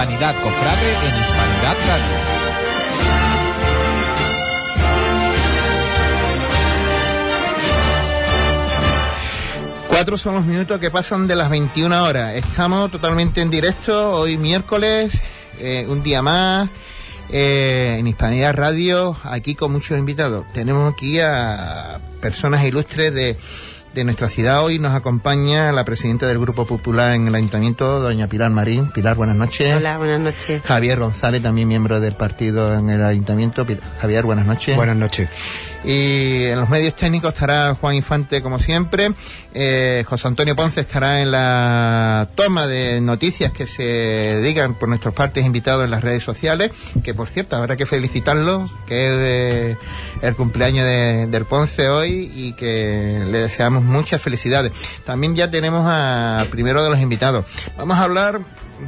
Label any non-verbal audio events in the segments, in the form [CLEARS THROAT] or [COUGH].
Hispanidad Cofrade en Hispanidad Radio. Cuatro son los minutos que pasan de las 21 horas. Estamos totalmente en directo hoy miércoles, eh, un día más, eh, en Hispanidad Radio, aquí con muchos invitados. Tenemos aquí a personas ilustres de, de nuestra ciudad. Hoy nos acompaña la presidenta del Grupo Popular en el Ayuntamiento, doña Pilar Marín. Pilar, buenas noches. Hola, buenas noches. Javier González, también miembro del partido en el Ayuntamiento. Javier, buenas noches. Buenas noches. Y en los medios técnicos estará Juan Infante, como siempre. Eh, José Antonio Ponce estará en la toma de noticias que se digan por nuestros partes invitados en las redes sociales. Que por cierto, habrá que felicitarlo, que es eh, el cumpleaños de, del Ponce hoy y que le deseamos muchas felicidades. También ya tenemos al primero de los invitados. Vamos a hablar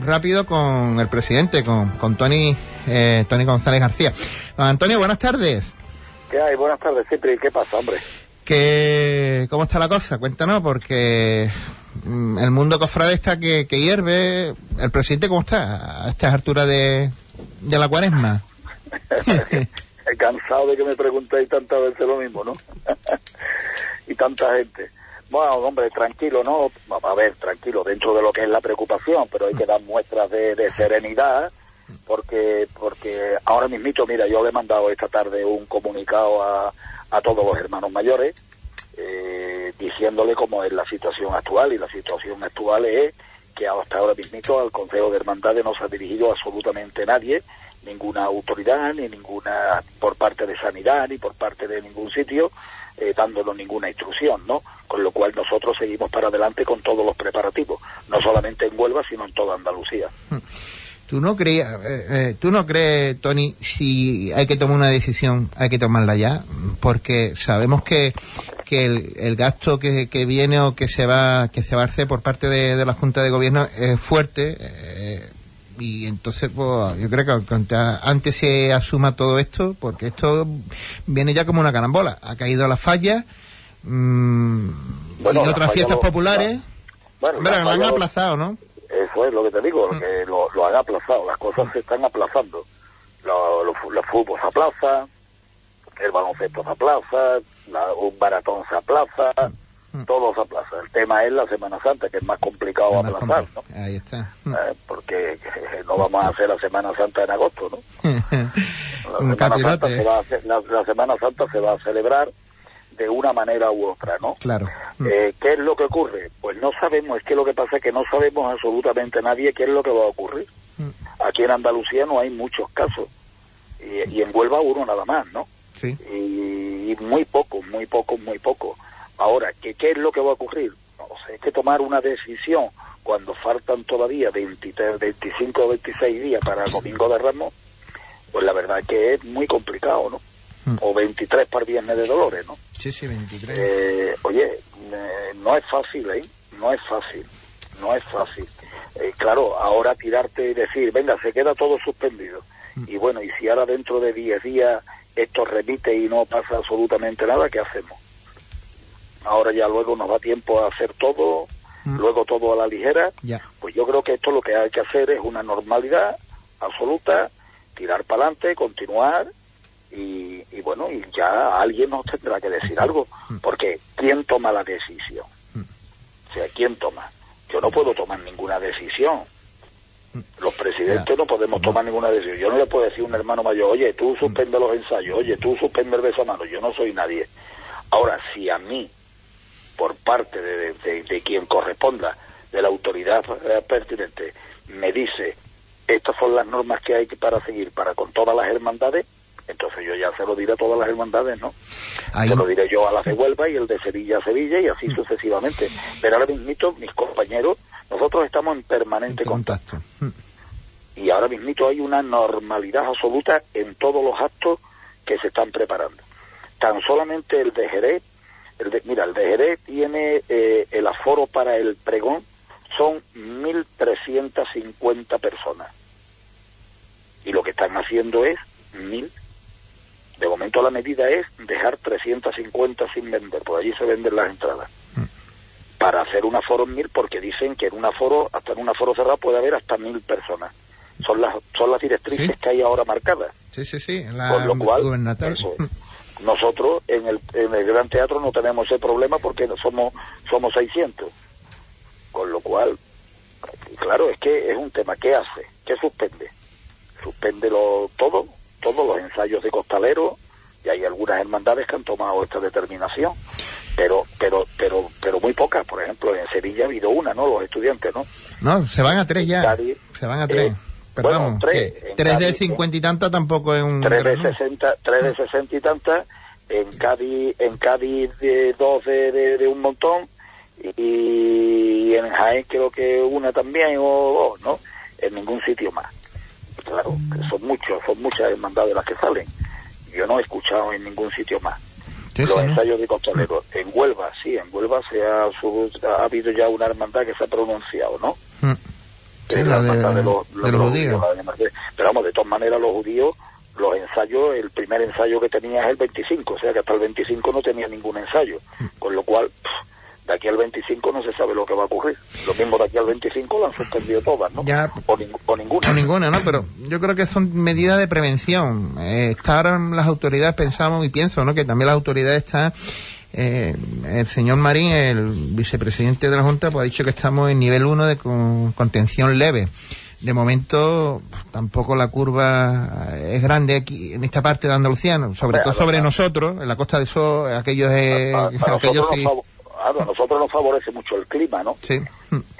rápido con el presidente, con, con Tony, eh, Tony González García. Don Antonio, buenas tardes. ¿Qué hay? Buenas tardes, Cipri. ¿Qué pasa, hombre? que ¿Cómo está la cosa? Cuéntanos, porque mm, el mundo cofrade está que, que hierve. ¿El presidente cómo está a estas alturas de, de la cuaresma? [LAUGHS] He cansado de que me preguntéis tantas veces lo mismo, ¿no? [LAUGHS] y tanta gente. Bueno, hombre, tranquilo, ¿no? A ver, tranquilo, dentro de lo que es la preocupación, pero hay que dar muestras de, serenidad, porque porque ahora mismito, mira, yo le he mandado esta tarde un comunicado a, a todos los hermanos mayores, eh, diciéndole cómo es la situación actual, y la situación actual es que hasta ahora mismito al Consejo de Hermandades no se ha dirigido absolutamente nadie, ninguna autoridad, ni ninguna por parte de sanidad, ni por parte de ningún sitio, eh, dándonos ninguna instrucción, ¿no? Con lo cual nosotros seguimos para adelante con todos los preparativos, no solamente en Huelva, sino en toda Andalucía. ¿Tú no, crees, eh, eh, ¿Tú no crees, Tony, si hay que tomar una decisión, hay que tomarla ya? Porque sabemos que, que el, el gasto que, que viene o que se va que se va a hacer por parte de, de la Junta de Gobierno es fuerte. Y entonces pues yo creo que antes se asuma todo esto porque esto viene ya como una carambola ha caído la falla mmm, Bueno, y otras fiestas lo- populares Bueno, hombre, la la han aplazado ¿no? Eso es lo que te digo, que lo, lo han aplazado, las cosas se están aplazando. Lo- Los fútbol se aplaza, el baloncesto se aplaza, la- un maratón se aplaza, todo se aplaza. El tema es la Semana Santa, que es más complicado aplazar, ¿no? ahí está Eh, porque eh, no vamos a hacer la Semana Santa en agosto, ¿no? [LAUGHS] La un Semana, Santa se va a hacer- la- la Semana Santa se va a celebrar de una manera u otra, ¿no? claro Eh, ¿Qué es lo que ocurre? Pues no sabemos, es que lo que pasa es que no sabemos absolutamente nadie qué es lo que va a ocurrir. Aquí en Andalucía no hay muchos casos y, y en Huelva uno nada más, ¿no? sí Y, y muy poco, muy poco, muy poco. Ahora, ¿qué, ¿qué es lo que va a ocurrir? No lo sé, es que tomar una decisión cuando faltan todavía 23, 25 o 26 días para el Domingo de Ramos, pues la verdad es que es muy complicado, ¿no? Mm. O 23 para Viernes de Dolores, ¿no? sí sí 23 Eh, oye, eh, no es fácil, ¿eh? No es fácil, no es fácil. Eh, claro, ahora tirarte y decir, venga, se queda todo suspendido. Y bueno, y si ahora dentro de 10 días esto remite y no pasa absolutamente nada, ¿qué hacemos? Ahora ya luego nos da tiempo a hacer todo, Mm. luego todo a la ligera. ya Pues yo creo que esto lo que hay que hacer es una normalidad absoluta, tirar para adelante, continuar y, y bueno, y ya alguien nos tendrá que decir algo, porque ¿quién toma la decisión? O sea, ¿quién toma? Yo no puedo tomar ninguna decisión. Los presidentes Ya. no podemos tomar ninguna decisión. Yo no le puedo decir a un hermano mayor, oye, tú suspende los ensayos, oye, tú suspende el beso a mano. Yo no soy nadie. Ahora, si a mí por parte de, de- de quien corresponda, de la autoridad eh, pertinente, me dice, estas son las normas que hay que para seguir para con todas las hermandades, entonces yo ya se lo diré a todas las hermandades, ¿no? Ahí- Se lo diré yo a la de Huelva y el de Sevilla a Sevilla y así sucesivamente. Pero ahora mismito, mis compañeros, nosotros estamos en permanente contacto. contacto Mm. Y ahora mismito hay una normalidad absoluta en todos los actos que se están preparando. Tan solamente el de Jerez, el de, mira, el de Jerez tiene eh, el aforo para el pregón, son 1.350 personas. Y lo que están haciendo es 1.000. De momento la medida es dejar 350 sin vender, por allí se venden las entradas. Para hacer un aforo en 1.000, porque dicen que en un aforo, hasta en un aforo cerrado puede haber hasta 1.000 personas. son las son las directrices Sí. que hay ahora marcadas. Sí, sí, sí, en la Con lo cual, eso. Nosotros en el, en el Gran Teatro no tenemos ese problema porque somos somos 600. Con lo cual, claro, es que es un tema. ¿Qué hace? ¿Qué suspende? Suspende lo, todo, todos los ensayos de costalero y hay algunas hermandades que han tomado esta determinación. Pero, pero, pero, pero muy pocas. Por ejemplo, en Sevilla ha habido una, ¿no? Los estudiantes, ¿no? No, se van a tres ya. Cádiz, Se van a tres. eh, Perdón, bueno, tres, tres de Cádiz, cincuenta y tantas tampoco es un... tres de 60 tres de 60 y tantas en Cádiz en Cádiz de dos de, de- de un montón y en Jaén creo que una también o dos no en ningún sitio más. Claro que son muchos son muchas hermandades las que salen. Yo no he escuchado en ningún sitio más Sí, los sí, ¿no? ensayos de costaleros. En Huelva sí en Huelva se ha, ha habido ya una hermandad que se ha pronunciado no Mm. Sí, es la la de, hermandad de los, de los judíos. Pero vamos, de todas maneras, los judíos, los ensayos, el primer ensayo que tenía es el 25, o sea que hasta el 25 no tenía ningún ensayo. Mm. Con lo cual, pff, de aquí al 25 no se sabe lo que va a ocurrir. Lo mismo de aquí al 25 lo han suspendido todas, ¿no? Ya. O, ning- o ninguna. No, ninguna, ¿no? Pero yo creo que son medidas de prevención. Eh, las autoridades, pensamos y pienso, ¿no? Que también las autoridades están... eh, el señor Marín, el vicepresidente de la Junta, pues ha dicho que estamos en nivel 1 de con- contención leve. De momento, tampoco la curva es grande aquí, en esta parte de Andalucía, sobre todo sobre nosotros, en la Costa de Sol, aquellos, eh, aquellos sí. nos claro, a nosotros nos favorece mucho el clima, ¿no? Sí.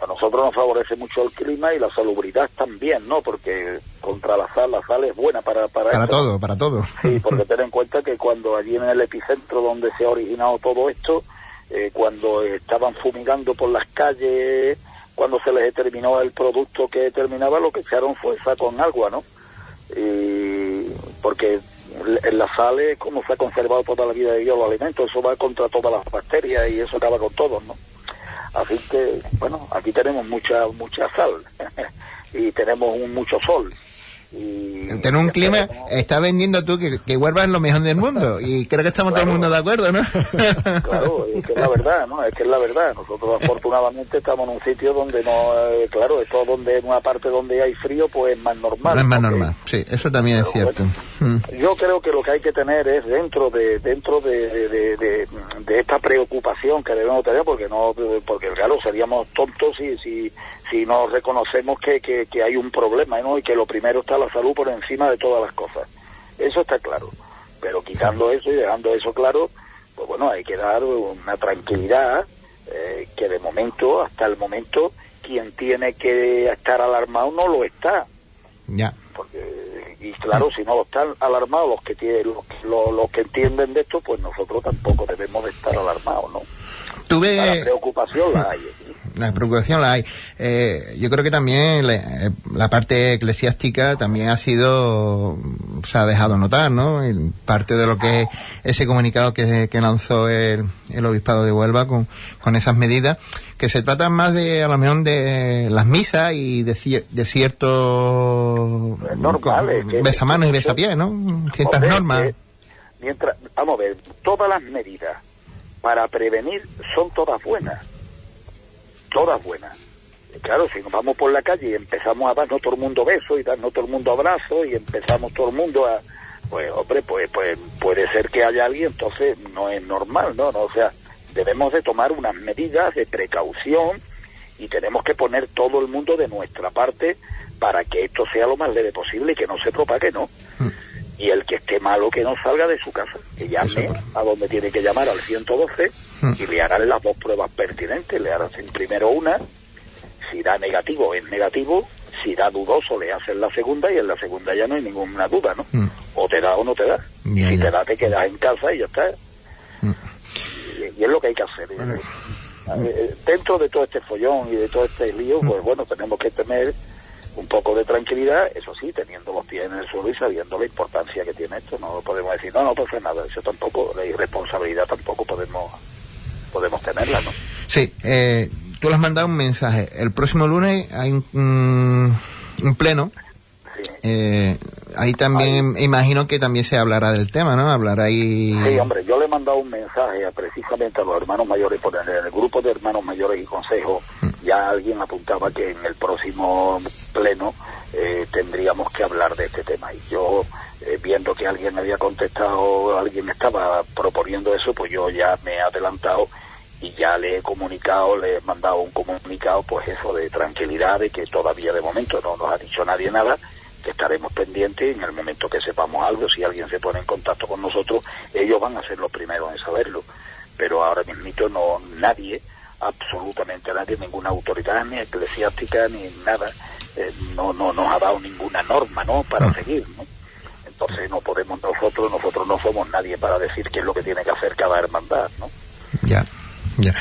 A nosotros nos favorece mucho el clima y la salubridad también, ¿no? Porque contra la sal, la sal es buena para, para, Para esto. todo, para todo. Sí, porque ten en cuenta que cuando allí en el epicentro donde se ha originado todo esto, eh, cuando estaban fumigando por las calles, cuando se les determinó el producto que determinaba, lo que echaron fue saco en agua, ¿no? Y porque la sal es como se ha conservado toda la vida de Dios los alimentos, eso va contra todas las bacterias y eso acaba con todos, ¿no? Así que, bueno, aquí tenemos mucha mucha sal [LAUGHS] y tenemos un, mucho sol. Y Tener un clima, está vendiendo tú que, que Huelva es lo mejor del mundo. Y creo que estamos todo el mundo de acuerdo, ¿no? [LAUGHS] Claro, es que es la verdad, ¿no? Es que es la verdad. Nosotros afortunadamente estamos en un sitio donde no, eh, claro, esto donde en una parte donde hay frío, pues es más normal. No es más ¿no? normal, sí, eso también es cierto. Mm. Yo creo que lo que hay que tener es dentro de dentro de, de, de- de- de esta preocupación que debemos tener, porque no, porque claro, seríamos tontos si si, si no reconocemos que, que, que hay un problema, ¿no? Y que lo primero está la salud por encima de todas las cosas. Eso está claro. Pero quitando eso y dejando eso claro, pues bueno, hay que dar una tranquilidad eh, que de momento, hasta el momento, quien tiene que estar alarmado no lo está Ya. porque y claro si no están alarmados los que tienen los, los, los que entienden de esto pues nosotros tampoco debemos de estar alarmados no la Tuve... preocupación la hay La preocupación la hay. Eh, yo creo que también la, eh, la parte eclesiástica también ha sido, se ha dejado notar, ¿no? Parte de lo que es ese comunicado que, que lanzó el, el obispado de Huelva con, con esas medidas, que se tratan más de, a lo mejor, de las misas y de, cier- de ciertos Es normal, es que- besamanos y besapiés, ¿no? Ciertas Hombre, normas. que mientras vamos a ver todas las medidas para prevenir son todas buenas todas buenas. Claro si nos vamos por la calle y empezamos a darnos todo el mundo besos y darnos todo el mundo abrazos y empezamos todo el mundo a pues hombre pues pues puede ser que haya alguien entonces no es normal no, no o sea debemos de tomar unas medidas de precaución y tenemos que poner todo el mundo de nuestra parte para que esto sea lo más leve posible y que no se propague no y el que esté malo que no salga de su casa, que llame a donde tiene que llamar al 112 Mm. Y le harán las dos pruebas pertinentes, le harán primero una, si da negativo es negativo, si da dudoso le hacen la segunda y en la segunda ya no hay ninguna duda, ¿no? Mm. O te da o no te da. Ya, si ya. te da te quedas en casa y ya está. Mm. Y, y es lo que hay que hacer. Eh, Dentro de todo este follón y de todo este lío, Mm. pues bueno, tenemos que tener un poco de tranquilidad, eso sí, teniendo los pies en el suelo y sabiendo la importancia que tiene esto. No podemos decir, no, no pasa nada, eso tampoco, la irresponsabilidad tampoco podemos podemos tenerla, ¿no? Sí, eh, tú le has mandado un mensaje. El próximo lunes hay un, un- un pleno. Sí. Eh, ahí también, imagino que también se hablará del tema, ¿no? Hablará ahí... Sí, hombre, yo le he mandado un mensaje a, precisamente a los hermanos mayores, por en el grupo de hermanos mayores y consejos, ya alguien apuntaba que en el próximo pleno eh, tendríamos que hablar de este tema. Y yo, eh, viendo que alguien había contestado, alguien estaba proponiendo eso, pues yo ya me he adelantado y ya le he comunicado, le he mandado un comunicado, pues eso de tranquilidad, de que todavía de momento no nos ha dicho nadie nada, que estaremos pendientes en el momento que sepamos algo, si alguien se pone en contacto con nosotros, ellos van a ser los primeros en saberlo. Pero ahora mismo no nadie, absolutamente nadie, ninguna autoridad ni eclesiástica ni nada, eh, no, no nos ha dado ninguna norma, ¿no? Para Mm. seguir, ¿no? Entonces no podemos nosotros, nosotros no somos nadie para decir qué es lo que tiene que hacer cada hermandad, ¿no? Ya, ya.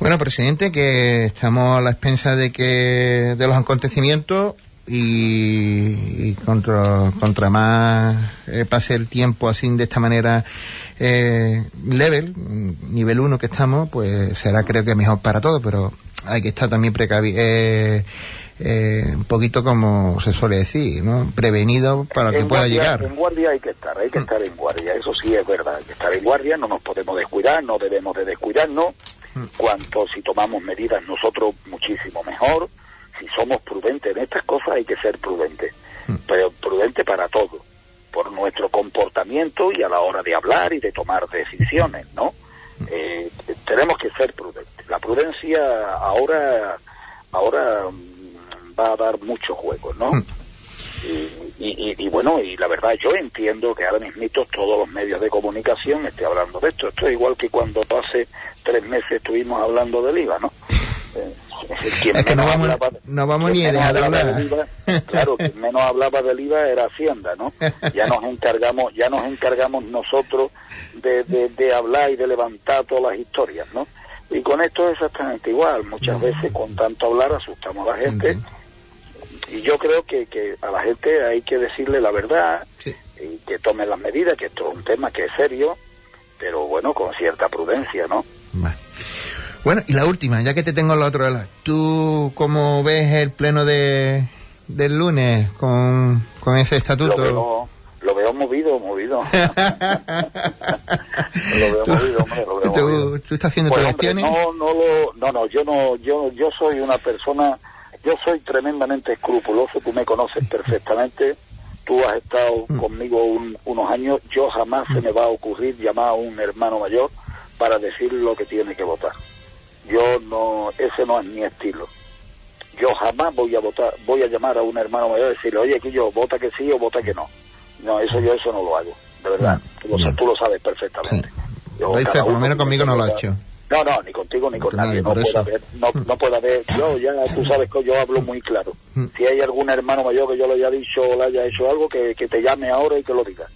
Bueno, presidente, que estamos a la expensa de que de los acontecimientos y, y contra, contra más eh, pase el tiempo así de esta manera eh, level, nivel 1 que estamos, pues será creo que mejor para todos, pero hay que estar también precavido. Eh, eh, un poquito como se suele decir, ¿no? Prevenido para que pueda guardia, llegar. En guardia hay que estar, hay que estar en guardia, eso sí es verdad, hay que estar en guardia, no nos podemos descuidar, no debemos de descuidarnos, cuanto si tomamos medidas nosotros muchísimo mejor, si somos prudentes en estas cosas hay que ser prudentes, pero prudente para todo, por nuestro comportamiento y a la hora de hablar y de tomar decisiones, ¿no? Eh, tenemos que ser prudentes. La prudencia ahora, ahora mm, va a dar mucho juego, ¿no? Y, y- y bueno, y la verdad yo entiendo que ahora mismo todos los medios de comunicación estén hablando de esto. Esto es igual que cuando hace tres meses estuvimos hablando del IVA, ¿no? Eh, quien Es que no vamos- hablaba- no vamos ni a dejar de hablar. del IVA, claro, quien menos hablaba del IVA era Hacienda, ¿no? Ya nos encargamos, ya nos encargamos nosotros de, de, de hablar y de levantar todas las historias, ¿no? Y con esto es exactamente igual. Muchas veces con tanto hablar asustamos a la gente y yo creo que, que a la gente hay que decirle la verdad Sí. y que tome las medidas, que esto es un tema que es serio, pero bueno, con cierta prudencia, ¿no? Vale. Bueno, y la última, ya que te tengo otro lado. ¿Tú cómo ves el pleno de, del lunes con, con ese Lo estatuto? veo, lo veo movido, movido. [LAUGHS] lo veo Tú- movido, hombre, lo veo tú- movido. tú estás haciendo Pues, tus hombre, gestiones. no, no, lo, no, no, yo no, yo, yo soy una persona, yo soy tremendamente escrupuloso, tú me conoces perfectamente, tú has estado Mm. conmigo un- unos años, yo jamás se me va a ocurrir llamar a un hermano mayor para decir lo que tiene que votar. Yo no, ese no es mi estilo. Yo jamás voy a votar, voy a llamar a un hermano mayor y decirle, oye, que yo vota que sí o vota que no. No, eso yo eso no lo hago, de verdad. Mm, Tú lo, sa- bien. tú lo sabes perfectamente. Yo, Lo por lo menos conmigo no lo ha hecho. No, no, ni contigo ni con nadie. nadie, No puede, haber, no, no puede haber. Yo ya, tú sabes que yo hablo muy claro. Mm. Si hay algún hermano mayor que yo le haya dicho o le haya hecho algo, que, que te llame ahora y que lo diga.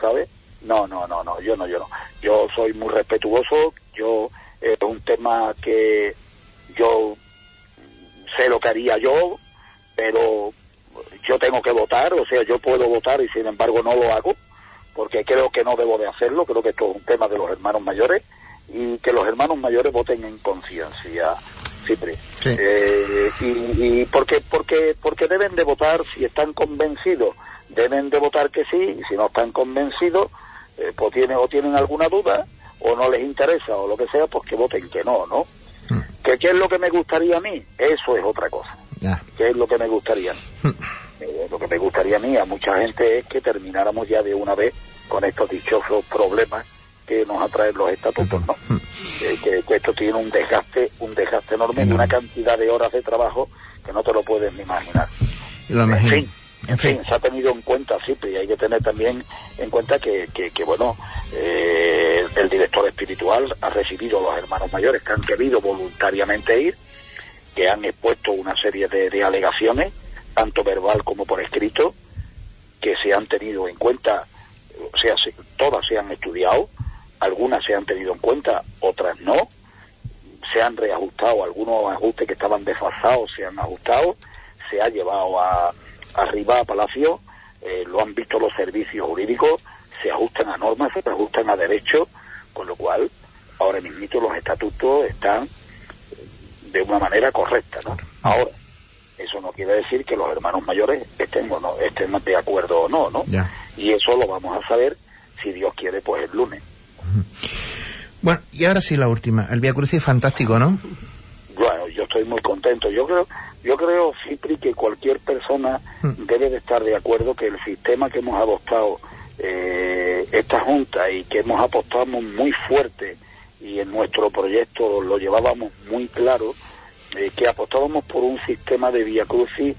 ¿Sabes? No, no, no, no, yo no, yo no. Yo soy muy respetuoso. Yo, eh, es un tema que yo sé lo que haría yo, pero yo tengo que votar, o sea, yo puedo votar y sin embargo no lo hago, porque creo que no debo de hacerlo, creo que esto es un tema de los hermanos mayores y que los hermanos mayores voten en conciencia, Cipri. Sí. Eh, y y porque, porque, porque deben de votar si están convencidos, deben de votar que sí, y si no están convencidos, eh, pues tienen, o tienen alguna duda, o no les interesa, o lo que sea, pues que voten que no, ¿no? Mm. ¿Que ¿Qué es lo que me gustaría a mí? Eso es otra cosa. Ya. ¿Qué es lo que me gustaría? Eh, lo que me gustaría a mí, a mucha gente, es que termináramos ya de una vez con estos dichosos problemas que nos atraen los estatutos, ¿no? Eh, que, que esto tiene un desgaste, un desgaste enorme y una cantidad de horas de trabajo que no te lo puedes ni imaginar. Lo En fin, en fin, se ha tenido en cuenta siempre y hay que tener también en cuenta que, que, que, bueno, eh, el director espiritual ha recibido a los hermanos mayores que han querido voluntariamente ir, que han expuesto una serie de, de alegaciones, tanto verbal como por escrito, que se han tenido en cuenta, o sea, se- todas se han estudiado, algunas se han tenido en cuenta, otras no, se han reajustado, algunos ajustes que estaban desfasados se han ajustado, se ha llevado a, arriba a Palacio, eh, lo han visto los servicios jurídicos, se ajustan a normas, se ajustan a derechos, con lo cual ahora mismo los estatutos están de una manera correcta, ¿no? Ahora, eso no quiere decir que los hermanos mayores estén o no estén de acuerdo o no, ¿no? Ya. Y eso lo vamos a saber si Dios quiere, pues el lunes. Bueno, y ahora sí la última. El Via Crucis fantástico, ¿no? Bueno, yo estoy muy contento. Yo creo, yo creo, Cipri, que cualquier persona debe de estar de acuerdo que el sistema que hemos adoptado eh, esta Junta y que hemos apostado muy fuerte y en nuestro proyecto lo llevábamos muy claro, eh, que apostábamos por un sistema de Via Crucis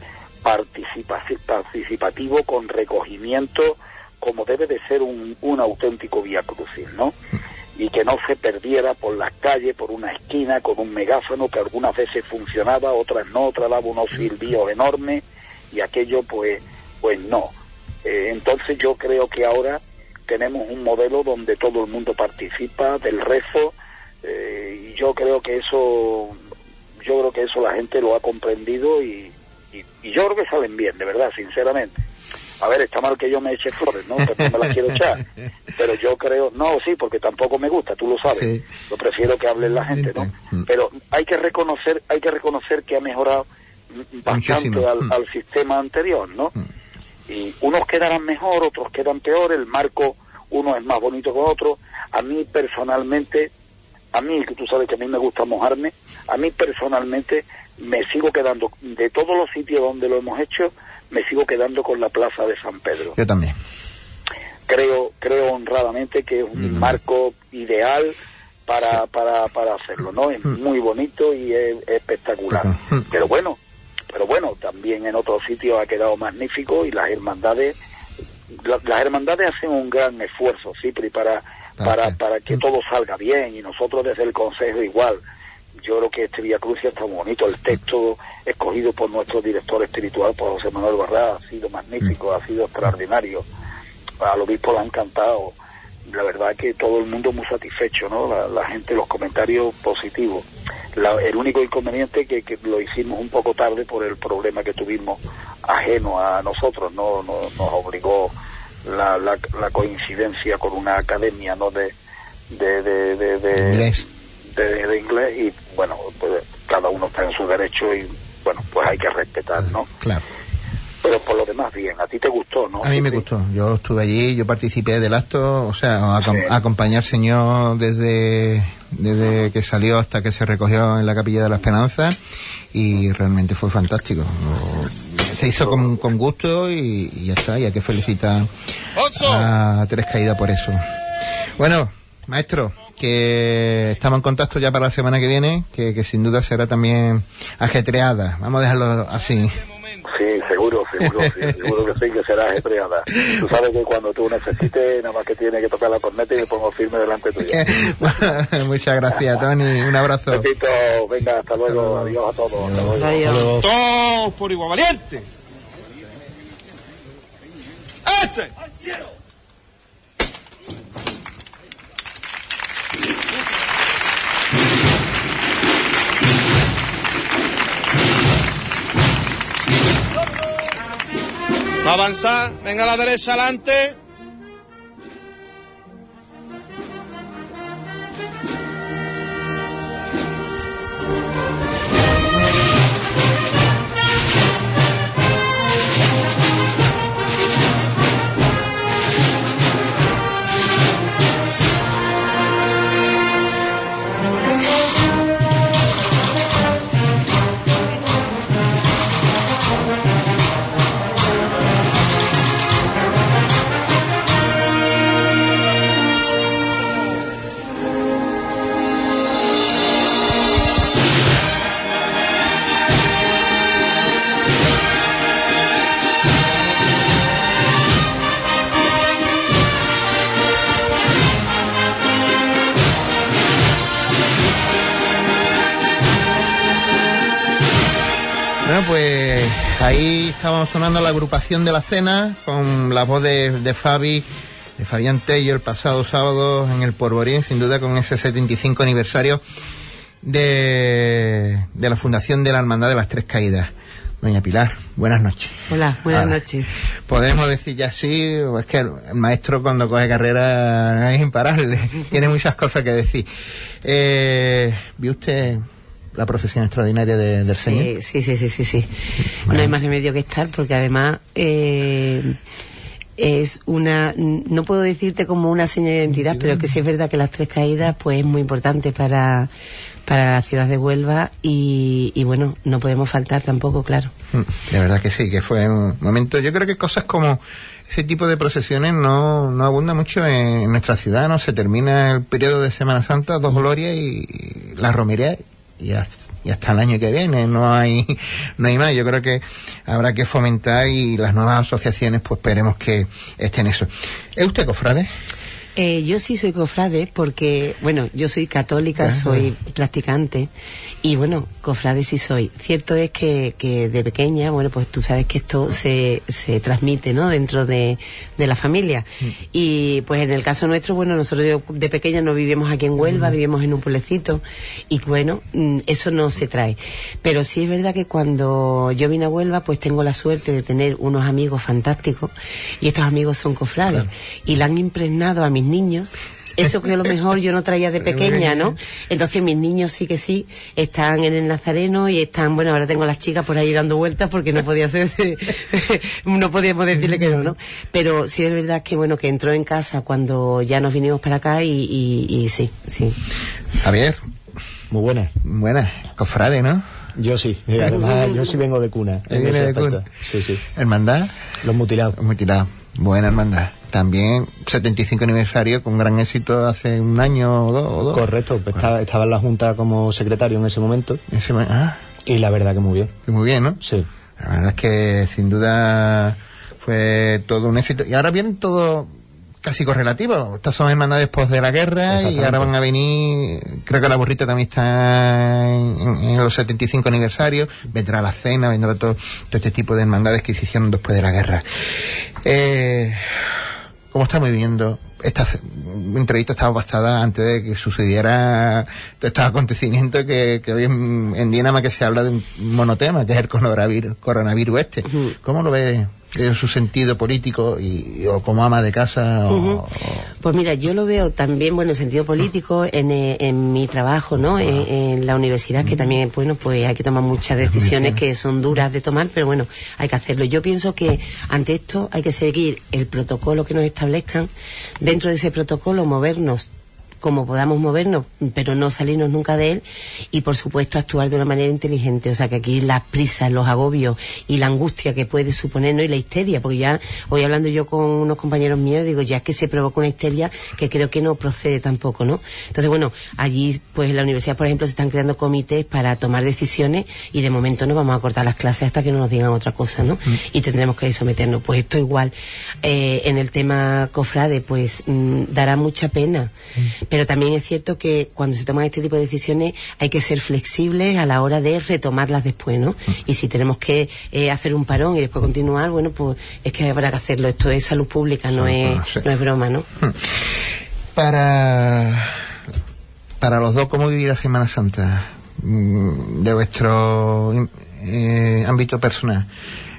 participativo con recogimiento como debe de ser un, un auténtico Via Crucis, ¿no? y que no se perdiera por las calles, por una esquina, con un megáfono que algunas veces funcionaba, otras no, otras daba unos silbidos enormes y aquello pues, pues no. Eh, entonces yo creo que ahora tenemos un modelo donde todo el mundo participa del rezo eh, y yo creo que eso, yo creo que eso la gente lo ha comprendido y, y yo creo que salen bien, de verdad, sinceramente a ver, está mal que yo me eche flores, ¿no? Porque no me las quiero echar. [LAUGHS] Pero yo creo, no, sí, porque tampoco me gusta, tú lo sabes. Lo prefiero que hable la gente, ¿no? Mm. Pero hay que reconocer, hay que reconocer que ha mejorado bastante mm. al, sistema anterior, ¿no? Mm. Y unos quedarán mejor, otros quedan peor, el marco uno es más bonito que otro. A mí personalmente, a mí, que tú sabes que a mí me gusta mojarme, a mí personalmente me sigo quedando de todos los sitios donde lo hemos hecho, me sigo quedando con la plaza de San Pedro. Yo también. Creo, creo honradamente que es un mm. marco ideal para, para, para hacerlo, ¿no? Es mm. muy bonito y es, espectacular. Mm. Pero bueno, pero bueno, también en otros sitios ha quedado magnífico y las hermandades, las hermandades hacen un gran esfuerzo, Cipri, para, para, para que todo salga bien y nosotros desde el Consejo igual yo creo que este Vía Crucia está muy bonito. El texto escogido por nuestro director espiritual, por José Manuel Barra, ha sido magnífico, ha sido extraordinario. Al obispo le ha encantado. La verdad que todo el mundo muy satisfecho, ¿no? La, gente, los comentarios positivos. el único inconveniente que, que lo hicimos un poco tarde por el problema que tuvimos ajeno a nosotros, ¿no? Nos, obligó la, la, coincidencia con una academia, ¿no? De, de, de, de, de, inglés y bueno, pues cada uno está en su derecho y bueno, pues hay que respetar, ¿no? Claro. Pero por lo demás bien, a ti te gustó, ¿no? A mí me gustó, yo estuve allí, yo participé del acto, o sea, a, acompañar al Señor desde, desde que salió hasta que se recogió en la Capilla de la Esperanza y realmente fue fantástico. Se hizo con, con gusto y, y ya está, y hay que felicitar a Tres Caídas por eso. Bueno, maestro, que estamos en contacto ya para la semana que viene, que, sin duda será también ajetreada. Vamos a dejarlo así. Sí, seguro, seguro, [LAUGHS] seguro que sí, que será ajetreada. Tú sabes que cuando tú necesites, nada más que tienes que tocar la corneta y me pongo firme delante tuyo. [LAUGHS] Muchas gracias, Tony. Un abrazo. Besito, venga, hasta luego. Adiós a todos. Adiós. Todos por igual valiente. ¡Este! Avanzar, venga a la derecha adelante. Estábamos sonando la agrupación de la cena con la voz de, Fabi, de Fabián Tello el pasado sábado en el Porborín, sin duda con ese 75 aniversario de, la fundación de la Hermandad de las Tres Caídas. Doña Pilar, buenas noches. Hola, buenas noches. Podemos decir ya sí, es que el, maestro cuando coge carrera es imparable, [LAUGHS] tiene muchas cosas que decir. Eh, ¿Vio usted la procesión extraordinaria del Señor. Sí, sí, sí, sí, sí. No hay más remedio que estar porque además eh, es una, no puedo decirte como una señal de identidad, pero que sí es verdad que las tres caídas pues es muy importante para, para la ciudad de Huelva y, y bueno, no podemos faltar tampoco, claro. Mm, De verdad que sí, que fue un momento, yo creo que cosas como ese tipo de procesiones no, no abunda mucho en nuestra ciudad, ¿no? Se termina el periodo de Semana Santa, dos glorias y, y la romería y hasta, y hasta el año que viene, no hay, [LAUGHS] no hay más. Yo creo que habrá que fomentar y las nuevas asociaciones pues esperemos que estén eso. ¿Es usted cofrade? Eh, yo sí soy cofrade porque, bueno, yo soy católica, Ajá. soy practicante y bueno, cofrade sí soy. Cierto es que, que de pequeña, bueno, pues tú sabes que esto se, se transmite, ¿no? Dentro de, de la familia. Y pues en el caso nuestro, bueno, nosotros yo de pequeña no vivimos aquí en Huelva, vivimos en un pueblecito y bueno, mm, eso no se trae. Pero sí es verdad que cuando yo vine a Huelva, pues tengo la suerte de tener unos amigos fantásticos y estos amigos son cofrades y la han impregnado a mis niños. Eso que a lo mejor yo no traía de pequeña, ¿no? Entonces mis niños sí que sí están en el Nazareno y están, bueno, ahora tengo a las chicas por ahí dando vueltas porque no podía ser, [LAUGHS] no podíamos decirle que no, ¿no? Pero sí es verdad que, bueno, que entró en casa cuando ya nos vinimos para acá y, y, y sí, sí. Javier, Muy buenas. buenas, cofrade, ¿no? Yo sí. Y además, yo sí vengo de cuna. en ese de cuna. Sí, sí. Hermandad, Los mutilados. muy tirado. Buena hermandad. También 75 aniversario con gran éxito hace un año o dos. O dos. Correcto. pues Estaba, estaba en la Junta como secretario en ese momento. Ese ah, Y la verdad que muy bien. que muy bien, ¿no? Sí. La verdad es que sin duda fue todo un éxito. Y ahora viene todo casi correlativo. Estas son hermandades después de la guerra y ahora van a venir, creo que la burrita también está en, en los 75 aniversarios, vendrá la cena, vendrá todo, todo este tipo de hermandades que se hicieron después de la guerra. Eh, ¿Cómo estamos viviendo? Esta entrevista estaba basada antes de que sucediera estos acontecimientos que, que hoy en, en que se habla de un monotema, que es el coronavirus, coronavirus este. ¿Cómo lo ve en su sentido político y, o como ama de casa? o- Pues mira, yo lo veo también, bueno, en sentido político, en, eh, en mi trabajo, ¿no? En, en la universidad, que también, bueno, pues hay que tomar muchas decisiones que son duras de tomar, pero bueno, hay que hacerlo. Yo pienso que ante esto hay que seguir el protocolo que nos establezcan, dentro de ese protocolo movernos como podamos movernos, pero no salirnos nunca de él y por supuesto actuar de una manera inteligente. O sea que aquí las prisas, los agobios y la angustia que puede suponer, ¿no? y la histeria, porque ya hoy hablando yo con unos compañeros míos, digo, ya es que se provoca una histeria que creo que no procede tampoco, ¿no? Entonces, bueno, allí pues en la universidad, por ejemplo, se están creando comités para tomar decisiones y de momento no vamos a cortar las clases hasta que no nos digan otra cosa, ¿no? Y tendremos que someternos. Pues esto igual, eh, en el tema cofrade, pues mm, dará mucha pena. Pero también es cierto que cuando se toman este tipo de decisiones hay que ser flexibles a la hora de retomarlas después, ¿no? Y si tenemos que eh, hacer un parón y después continuar, bueno, pues es que habrá que hacerlo. Esto es salud pública, no, es, sí. no es broma, ¿no? Para, para los dos, ¿cómo vivir la Semana Santa? Mm, De vuestro eh, ámbito personal.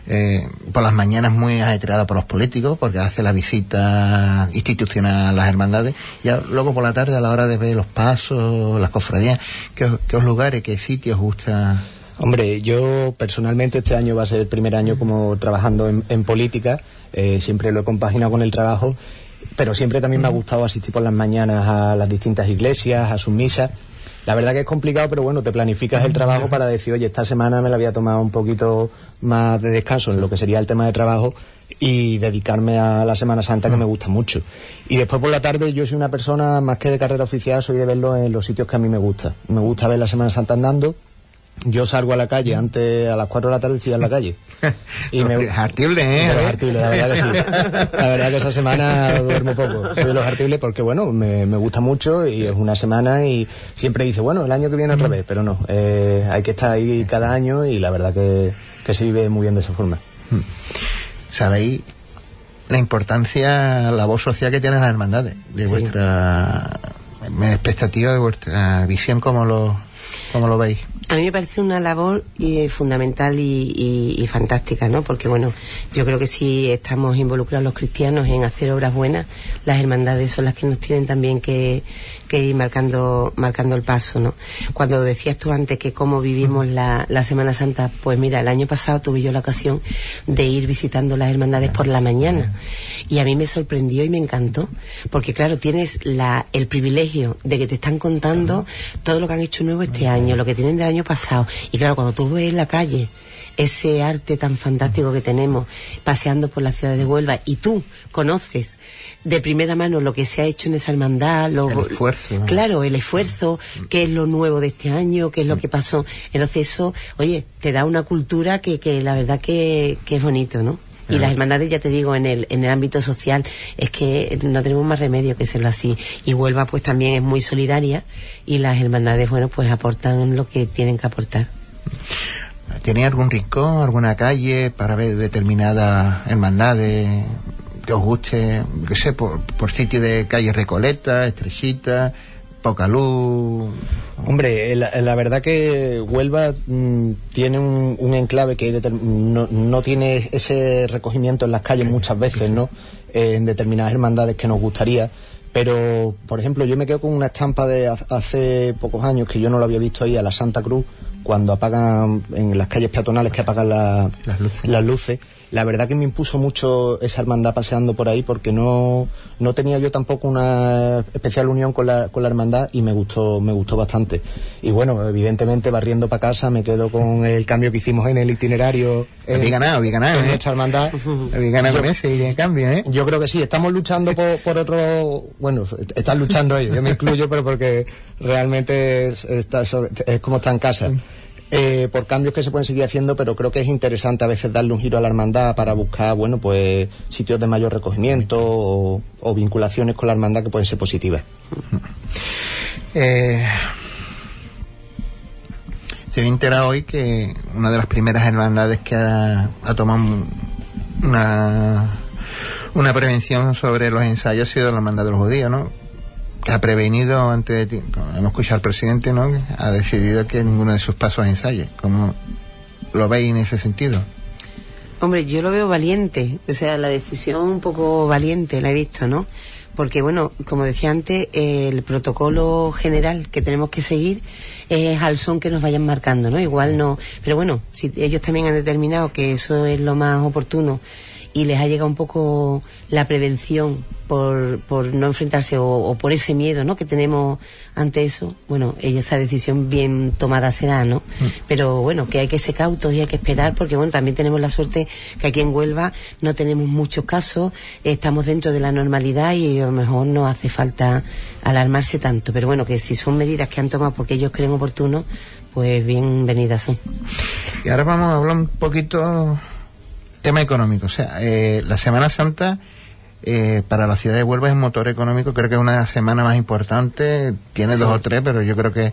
Eh, por las mañanas muy ajetreada por los políticos, porque hace la visita institucional a las hermandades, y luego por la tarde a la hora de ver los pasos, las cofradías, ¿qué, qué lugares, qué sitios os gusta? Hombre, yo personalmente este año va a ser el primer año como trabajando en, en política. Eh, siempre lo he compaginado con el trabajo, pero siempre también me ha gustado asistir por las mañanas a las distintas iglesias, a sus misas. La verdad que es complicado, pero bueno, te planificas el trabajo para decir, oye, esta semana me la voy a tomar un poquito más de descanso en lo que sería el tema de trabajo y dedicarme a la Semana Santa que me gusta mucho. Y después por la tarde yo soy una persona más que de carrera oficial, soy de verlo en los sitios que a mí me gusta. Me gusta ver la Semana Santa andando. Yo salgo a la calle antes, a las 4 de la tarde estoy en la calle. Y me... Artible, ¿eh? De los artibles, la verdad que sí. La verdad que esa semana duermo poco. Soy de los artibles porque, bueno, me, me gusta mucho y es una semana y siempre dice, bueno, el año que viene otra vez, pero no. eh, hay que estar ahí cada año y la verdad que, que se vive muy bien de esa forma. sabéis la importancia, la voz social que tienen las hermandades, de vuestra expectativa, de vuestra visión, como lo, como lo veis. A mí me parece una labor eh, fundamental y, y, fantástica, ¿no? Porque, bueno, yo creo que si estamos involucrados los cristianos en hacer obras buenas, las hermandades son las que nos tienen también que, que ir marcando, marcando el paso, ¿no? Cuando decías tú antes que cómo vivimos la, la Semana Santa, pues mira, el año pasado tuve yo la ocasión de ir visitando las hermandades por la mañana y a mí me sorprendió y me encantó, porque claro, tienes la, el privilegio de que te están contando todo lo que han hecho nuevo este año, lo que tienen del año pasado. Y claro, cuando tú ves la calle ese arte tan fantástico que tenemos paseando por la ciudad de Huelva y tú conoces de primera mano lo que se ha hecho en esa hermandad, lo, el esfuerzo. Claro, el esfuerzo, qué es lo nuevo de este año, qué es lo que pasó. Entonces eso, oye, te da una cultura que, que la verdad que, que es bonito, ¿no? Y las hermandades, ya te digo, en el, en el ámbito social, es que no tenemos más remedio que serlo así. Y Huelva, pues también es muy solidaria y las hermandades, bueno, pues aportan lo que tienen que aportar. ¿Tiene algún rincón, alguna calle para ver determinadas hermandades que os guste, qué sé, por, por sitio de calle Recoleta, Estrechita, poca luz. Hombre, la, la verdad que Huelva mmm, tiene un, enclave que no, no, tiene ese recogimiento en las calles muchas veces, ¿no? Eh, en determinadas hermandades que nos gustaría. Pero, por ejemplo, yo me quedo con una estampa de hace pocos años que yo no lo había visto ahí a la Santa Cruz, cuando apagan en las calles peatonales que apagan la, las, luces. las luces la verdad que me impuso mucho esa hermandad paseando por ahí porque no, no tenía yo tampoco una especial unión con la, con la hermandad y me gustó, me gustó bastante. Y bueno, evidentemente barriendo para casa me quedo con el cambio que hicimos en el itinerario. Había ganado, había ganado. En ¿eh? nuestra hermandad. [LAUGHS] Había ganado con ese cambio, ¿eh? Yo creo que sí, estamos luchando por, por otro, bueno, están luchando ellos, yo me incluyo, pero porque realmente es, es, es como está en casa eh, por cambios que se pueden seguir haciendo, pero creo que es interesante a veces darle un giro a la hermandad para buscar, bueno, pues sitios de mayor recogimiento o, vinculaciones con la hermandad que pueden ser positivas. Eh, se me entera hoy que una de las primeras hermandades que ha, ha tomado una, una prevención sobre los ensayos ha sido la hermandad de los judíos, ¿no? Que ha prevenido antes de hemos escuchado al presidente no ha decidido que ninguno de sus pasos ensaye ¿cómo lo veis en ese sentido? Hombre, yo lo veo valiente, o sea, la decisión un poco valiente la he visto, ¿no? Porque, bueno, como decía antes, el protocolo general que tenemos que seguir es al son que nos vayan marcando, ¿no? Igual no, pero bueno, si ellos también han determinado que eso es lo más oportuno y les ha llegado un poco la prevención por, por no enfrentarse o, o, por ese miedo ¿no? que tenemos ante eso, bueno, esa decisión bien tomada será, ¿no? Mm. Pero bueno, que hay que ser cautos y hay que esperar porque bueno, también tenemos la suerte que aquí en Huelva no tenemos muchos casos, estamos dentro de la normalidad y a lo mejor no hace falta alarmarse tanto, pero bueno, que si son medidas que han tomado porque ellos creen oportuno, pues bienvenidas son. Y ahora vamos a hablar un poquito tema económico, o sea, eh, la Semana Santa eh, para la ciudad de Huelva es un motor económico, creo que es una semana más importante, tiene sí. dos o tres, pero yo creo que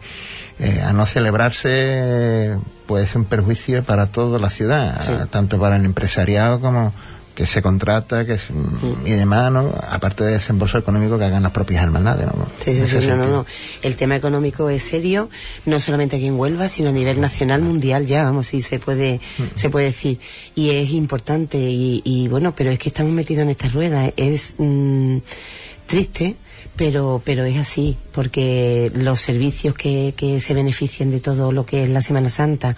eh, a no celebrarse puede ser un perjuicio para toda la ciudad, sí. tanto para el empresariado como que se contrata que es, mm. y demás, ¿no? aparte de desembolso económico que hagan las propias hermandades. ¿no? Sí, sí, sí, no, no, no. El tema económico es serio, no solamente aquí en Huelva, sino a nivel nacional, mundial ya, vamos, sí se puede, mm. se puede decir. Y es importante, y, y, bueno, pero es que estamos metidos en esta rueda. Es mmm, triste pero pero es así porque los servicios que, que se benefician de todo lo que es la Semana Santa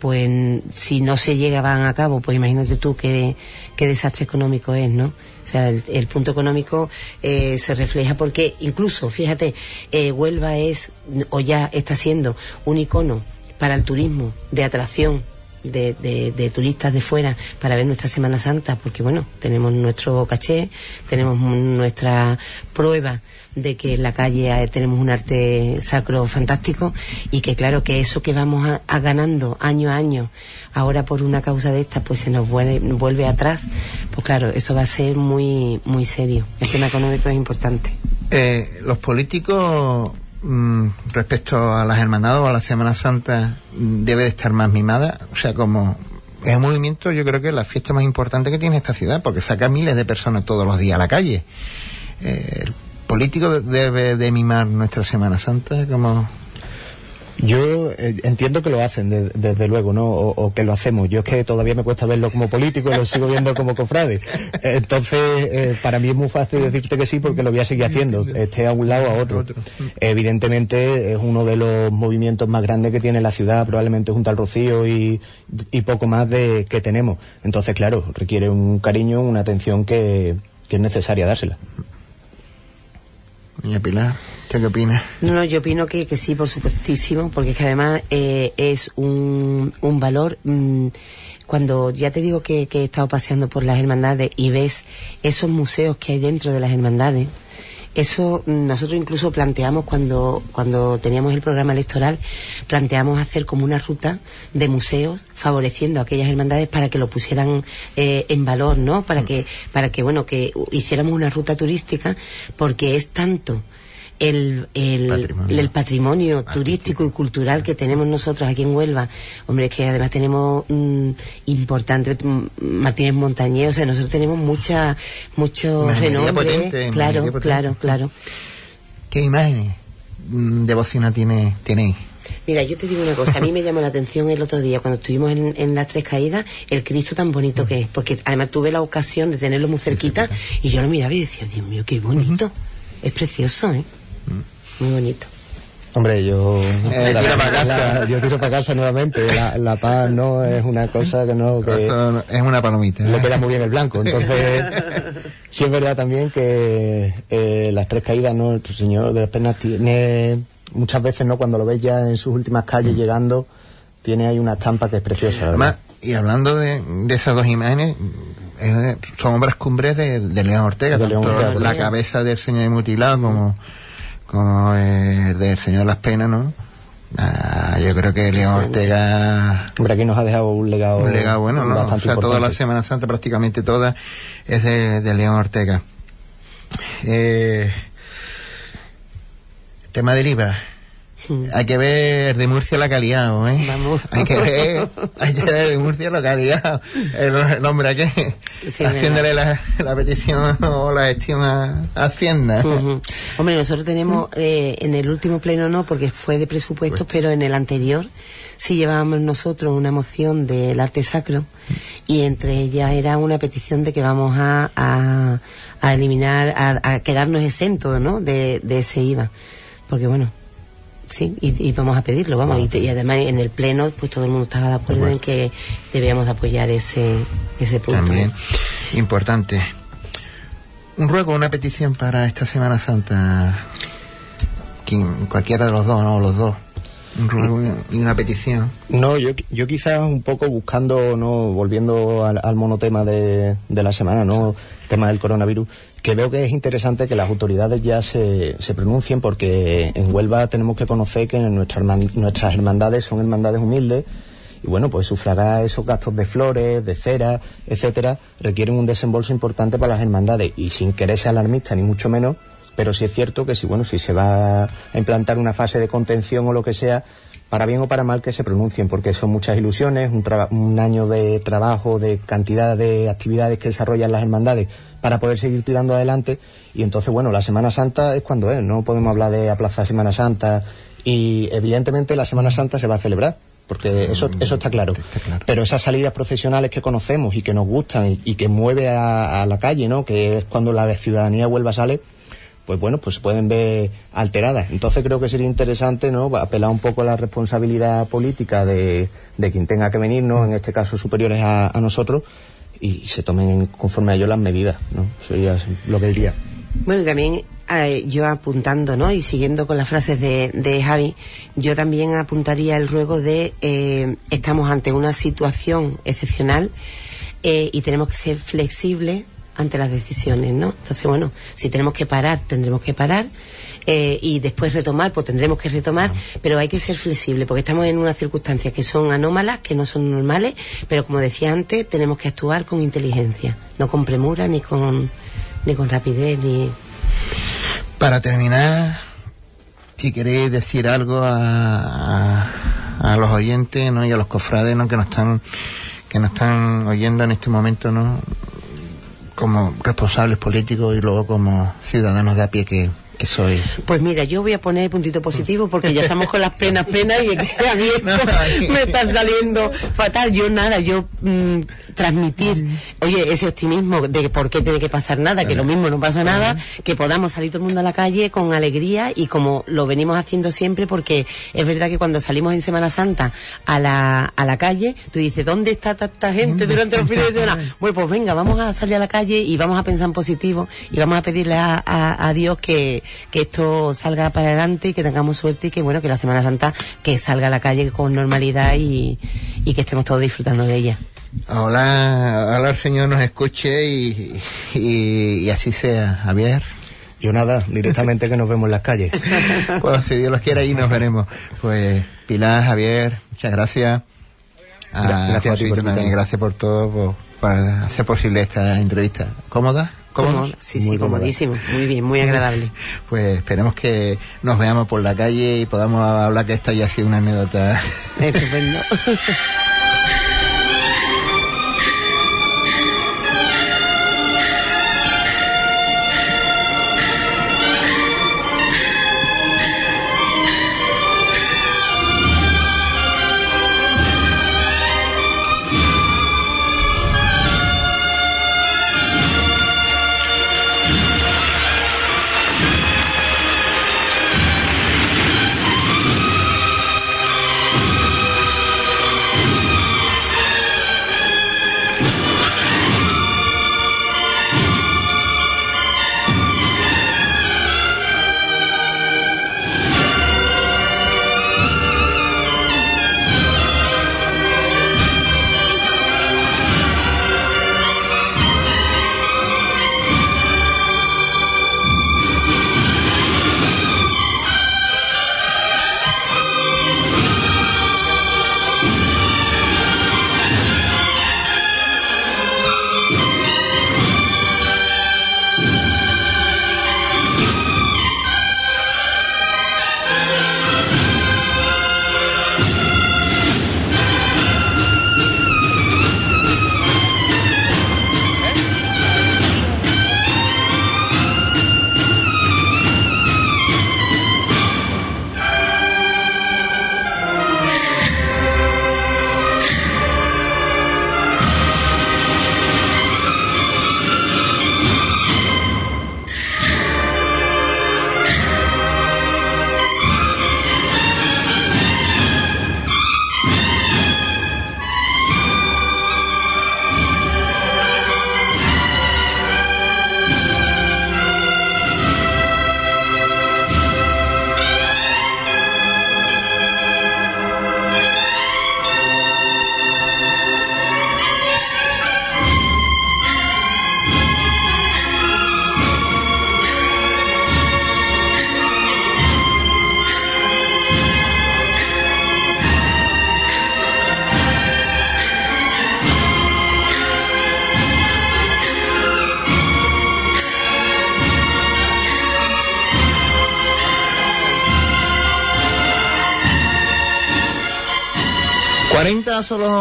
pues si no se llegaban a cabo pues imagínate tú qué, qué desastre económico es no o sea, el, el punto económico eh, se refleja porque incluso, fíjate, eh, Huelva es, o ya está siendo, un icono para el turismo de atracción de, de, de, turistas de fuera para ver nuestra Semana Santa, porque bueno, tenemos nuestro caché, tenemos nuestra prueba de que en la calle tenemos un arte sacro fantástico y que claro que eso que vamos a, ganando año a año ahora por una causa de esta pues se nos vuelve, vuelve atrás pues claro eso va a ser muy muy serio. El tema económico es importante. Eh, los políticos Mm, respecto a las hermandades o a la Semana Santa debe de estar más mimada, o sea, como es un movimiento, yo creo que es la fiesta más importante que tiene esta ciudad, porque saca miles de personas todos los días a la calle. Eh, ¿El político debe de mimar nuestra Semana Santa? como Yo eh, entiendo que lo hacen, de- desde luego, ¿no? O, o que lo hacemos. Yo es que todavía me cuesta verlo como político, lo sigo viendo como cofrade. Entonces, eh, para mí es muy fácil decirte que sí porque lo voy a seguir haciendo, esté a un lado o a otro. Evidentemente es uno de los movimientos más grandes que tiene la ciudad, probablemente junto al Rocío y, y poco más de que tenemos. Entonces, claro, requiere un cariño, una atención que es necesaria dársela. Doña Pilar, ¿usted qué opina? No, no, yo opino que, que sí, por supuestísimo, porque es que además eh, es un, un valor. mm, cuando ya te digo que, que he estado paseando por las hermandades y ves esos museos que hay dentro de las hermandades, eso mm, nosotros incluso planteamos cuando, cuando teníamos el programa electoral, planteamos hacer como una ruta de museos favoreciendo a aquellas hermandades para que lo pusieran eh, en valor, ¿no? Para que, para que, bueno, que hiciéramos una ruta turística, porque es tanto el, el, Patrimonio. el patrimonio turístico y cultural que tenemos nosotros aquí en Huelva. Hombre, es que además tenemos mm, importante mm, Martínez Montañé, o sea, nosotros tenemos mucha, mucho renombre. potente, claro, potente. claro, claro. ¿Qué imágenes mm, de bocina tiene, tenéis? Mira, yo te digo una cosa, a mí me llamó la atención el otro día cuando estuvimos en, en las tres caídas, el Cristo tan bonito que es, porque además tuve la ocasión de tenerlo muy cerquita y yo lo miraba y decía, Dios mío, qué bonito, es precioso, ¿eh? Muy bonito. Hombre, yo... Eh, la- tira pa' la- casa. yo tiro para casa nuevamente. La, la paz no es una cosa que no... Que, Eso es una palomita. ¿eh? le queda muy bien el blanco. Entonces, [LAUGHS] sí es verdad también que eh, las tres caídas, ¿no? El Señor de las Penas tiene, muchas veces, ¿no? Cuando lo ves ya en sus últimas calles llegando, tiene ahí una estampa que es preciosa. Además, y hablando de, de esas dos imágenes, eh, son obras cumbres de, de León Ortega, De León Ortega, la sí. cabeza del señor mutilado como, como eh, del señor de las penas, ¿no? Ah, yo creo que León Ortega Hombre, aquí nos ha dejado un legado, un legado bueno, ¿no? O sea, toda la. Semana Santa, prácticamente toda, es de, de León Ortega. Eh, tema del IVA. Hay que ver de Murcia la calidad, ¿eh? Vamos. Hay que ver, hay que ver de Murcia la calidad. El, el hombre aquí, Sí, haciéndole la, la petición o la gestión a, a Hacienda. Hombre, nosotros tenemos eh, en el último pleno no, porque fue de presupuestos, pero en el anterior sí llevábamos nosotros una moción del arte sacro y entre ellas era una petición de que vamos a, a, a eliminar, a, a quedarnos exentos ¿no? de, de ese IVA. Porque bueno, sí, y, y vamos a pedirlo, vamos. Y, te- y además en el pleno, pues todo el mundo estaba de acuerdo en que debíamos de apoyar ese, ese punto. También, importante. Un ruego, una petición para esta Semana Santa. Quien- cualquiera de los dos, ¿no? Los dos. Un ruego y una petición. No, yo, yo quizás un poco buscando, no volviendo al, al monotema de, de la semana, no tema del coronavirus, que veo que es interesante que las autoridades ya se, se pronuncien porque en Huelva tenemos que conocer que nuestras herman- nuestras hermandades son hermandades humildes y bueno, pues sufragar esos gastos de flores, de cera, etcétera, requieren un desembolso importante para las hermandades y sin querer ser alarmista ni mucho menos, pero sí es cierto que si bueno, si se va a implantar una fase de contención o lo que sea, para bien o para mal que se pronuncien, porque son muchas ilusiones, un, un año de trabajo, de cantidad de actividades que desarrollan las hermandades para poder seguir tirando adelante. Y entonces, bueno, la Semana Santa es cuando es, no podemos hablar de aplazar Semana Santa y evidentemente la Semana Santa se va a celebrar. Porque eso, eso está claro. Pero esas salidas profesionales que conocemos y que nos gustan y, y que mueve a, a la calle, ¿no? Que es cuando la ciudadanía vuelva a sale, pues bueno, pues se pueden ver alteradas. Entonces creo que sería interesante, ¿no? Apelar un poco a la responsabilidad política de, de quien tenga que venir, ¿no? En este caso superiores a, a nosotros y se tomen conforme a ello las medidas, ¿no? Sería lo que diría. Bueno, y también eh, yo apuntando, ¿no? Y siguiendo con las frases de, de Javi, yo también apuntaría el ruego de eh, estamos ante una situación excepcional eh, y tenemos que ser flexibles ante las decisiones, ¿no? Entonces, bueno, si tenemos que parar, tendremos que parar. eh, y después retomar, pues tendremos que retomar, pero hay que ser flexible, porque estamos en unas circunstancias que son anómalas, que no son normales, pero como decía antes, tenemos que actuar con inteligencia, no con premura, ni con, ni con rapidez, ni... Para terminar, si queréis decir algo a, a, a los oyentes ¿no? y a los cofrades ¿no? que nos están que nos están oyendo en este momento ¿no? Como responsables políticos y luego como ciudadanos de a pie que, que soy. Pues mira, yo voy a poner el puntito positivo porque ya estamos con las penas, penas y a mí esto No, me está saliendo fatal. Yo nada, yo mm, transmitir, oye, ese optimismo de por qué tiene que pasar nada, que lo mismo no pasa nada, que podamos salir todo el mundo a la calle con alegría y como lo venimos haciendo siempre porque es verdad que cuando salimos en Semana Santa a la, a la calle, tú dices, ¿dónde está tanta gente durante los fines de semana? Bueno, pues venga, vamos a salir a la calle y vamos a pensar en positivo y vamos a pedirle a, a- a Dios que, que esto salga para adelante y que tengamos suerte y que bueno, que la Semana Santa que salga a la calle con normalidad y, y que estemos todos disfrutando de ella. Ojalá, ojalá el Señor nos escuche y, y, y así sea, Javier. Yo nada, directamente que nos vemos en las calles. [LAUGHS] Pues si Dios los quiere, ahí nos veremos. Pues Pilar, Javier, muchas gracias. A Gra- gracias a ti por también, gracias por todo, por, por hacer posible esta entrevista. ¿Cómoda? ¿Cómodos? Sí, sí, Muy cómoda. comodísimo, muy bien, muy agradable. [LAUGHS] Pues esperemos que nos veamos por la calle y podamos hablar que esta ya ha sido una anécdota. Estupendo. [LAUGHS]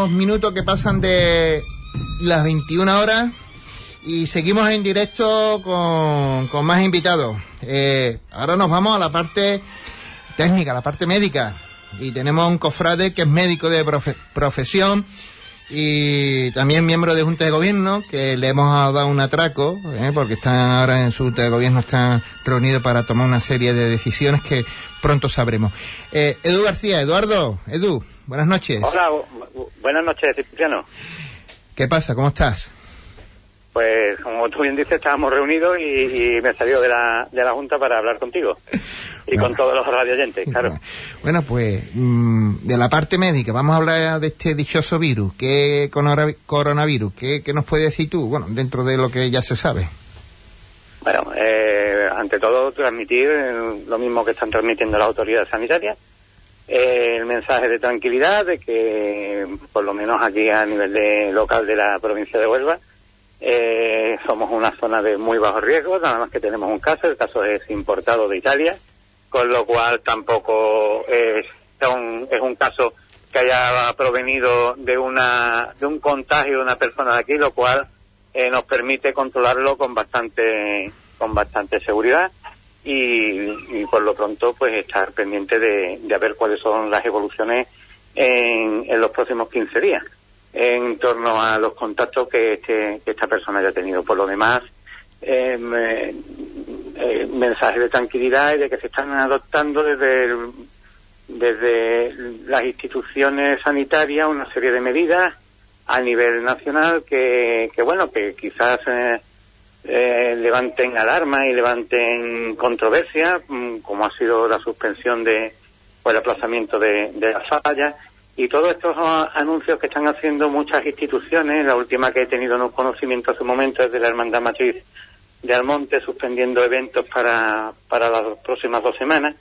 Los minutos que pasan de las 21 horas y seguimos en directo con, con más invitados. Eh, ahora nos vamos a la parte técnica, la parte médica. Y tenemos un cofrade que es médico de profe- profesión y también miembro de Junta de Gobierno, que le hemos dado un atraco, ¿eh? porque están ahora en su Junta de Gobierno, están reunidos para tomar una serie de decisiones que pronto sabremos. Eh, Edu García, Eduardo, Edu, buenas noches. Hola, bu- bu- buenas noches, Cipriano. ¿Qué pasa? ¿Cómo estás? Pues como tú bien dices, estábamos reunidos y, y me salió de la, de la Junta para hablar contigo y Bueno. con todos los radioyentes, claro. Bueno, pues mm, de la parte médica, vamos a hablar de este dichoso virus. ¿Qué coronavirus? ¿Qué, qué nos puedes decir tú? Bueno, dentro de lo que ya se sabe. Bueno, eh, ante todo transmitir lo mismo que están transmitiendo las autoridades sanitarias, el mensaje de tranquilidad de que por lo menos aquí a nivel de local de la provincia de Huelva eh, somos una zona de muy bajo riesgo, nada más que tenemos un caso, el caso es importado de Italia, con lo cual tampoco es un, es un caso que haya provenido de una de un contagio de una persona de aquí, lo cual eh, nos permite controlarlo con bastante con bastante seguridad y, por lo pronto pues estar pendiente de, de ver cuáles son las evoluciones en, en, los próximos 15 días en torno a los contactos que, este, que esta persona haya tenido. Por lo demás, em, eh, eh, mensajes de tranquilidad y de que se están adoptando desde, desde las instituciones sanitarias una serie de medidas a nivel nacional que, que bueno, que quizás eh, eh, levanten alarma y levanten controversia, mm, como ha sido la suspensión de o el aplazamiento de, de las fallas y todos estos anuncios que están haciendo muchas instituciones, la última que he tenido en un conocimiento hace un momento es de la Hermandad Matriz de Almonte, suspendiendo eventos para, para las próximas dos semanas,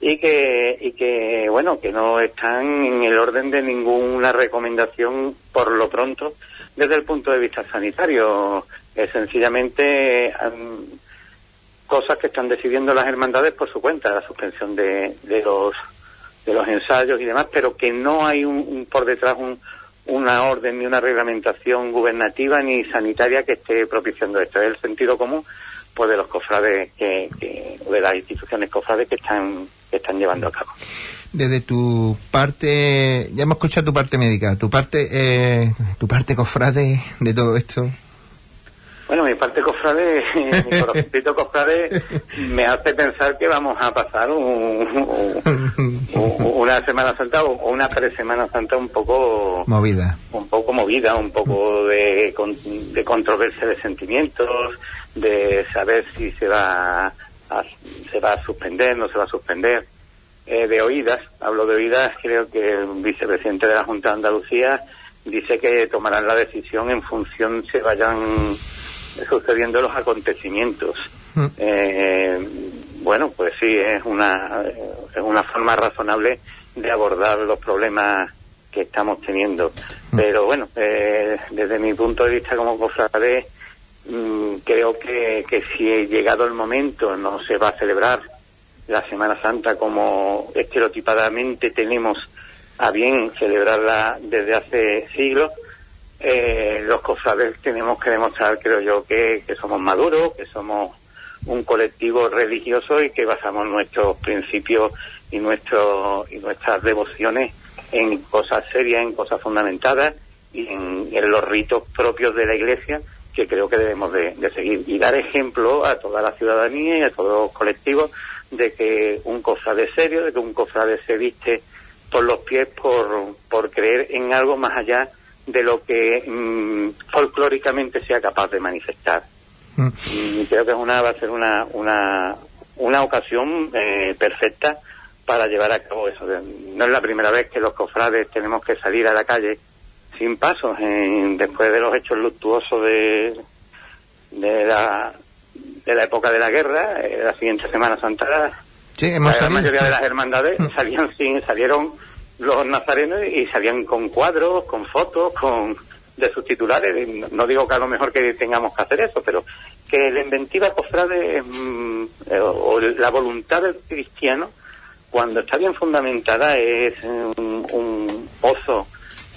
y que, y que, bueno, que no están en el orden de ninguna recomendación por lo pronto desde el punto de vista sanitario. Es sencillamente cosas que están decidiendo las hermandades por su cuenta, la suspensión de, de los de los ensayos y demás, pero que no hay un, por detrás una orden ni una reglamentación gubernativa ni sanitaria que esté propiciando esto. Es el sentido común pues de los cofrades que, de las instituciones cofrades que están que están llevando a cabo. Desde tu parte, ya hemos escuchado tu parte médica, tu parte, eh, tu parte cofrade de todo esto. Bueno, mi parte cofrade, [LAUGHS] mi corazoncito cofrade me hace pensar que vamos a pasar una Semana Santa o una pre-Semana Santa un poco... Movida. Un poco movida, un poco de, de controversia de sentimientos, de saber si se va a, se va a suspender, no se va a suspender. Eh, de oídas, hablo de oídas, creo que el vicepresidente de la Junta de Andalucía dice que tomarán la decisión en función se vayan sucediendo los acontecimientos. Mm. Eh, bueno, pues sí, es una, es una forma razonable de abordar los problemas que estamos teniendo. Mm. Pero bueno, eh, desde mi punto de vista como cofrade, mm, creo que, que si llegado el momento no se va a celebrar la Semana Santa como estereotipadamente tenemos a bien celebrarla desde hace siglos, eh, los cofrades tenemos que demostrar, creo yo, que, somos maduros, que somos un colectivo religioso y que basamos nuestros principios y, nuestro, y nuestras devociones en cosas serias, en cosas fundamentadas y en, los ritos propios de la Iglesia que creo que debemos de, seguir. Y dar ejemplo a toda la ciudadanía y a todos los colectivos de que un cofrade serio, de que un cofrade se viste por los pies por, por creer en algo más allá de lo que mm, folclóricamente sea capaz de manifestar. Mm. Y creo que es una, va a ser una, una, una ocasión eh, perfecta para llevar a cabo eso. No es la primera vez que los cofrades tenemos que salir a la calle sin pasos después de los hechos luctuosos de, de, la, de la época de la guerra, eh, la siguiente Semana Santa. la mayoría de las hermandades mm. salían sin, salieron los nazarenos y salían con cuadros, con fotos, con de sus titulares. No digo que a lo mejor que tengamos que hacer eso, pero que la inventiva cofrade mm, eh, o la voluntad del cristiano, cuando está bien fundamentada, es un, un pozo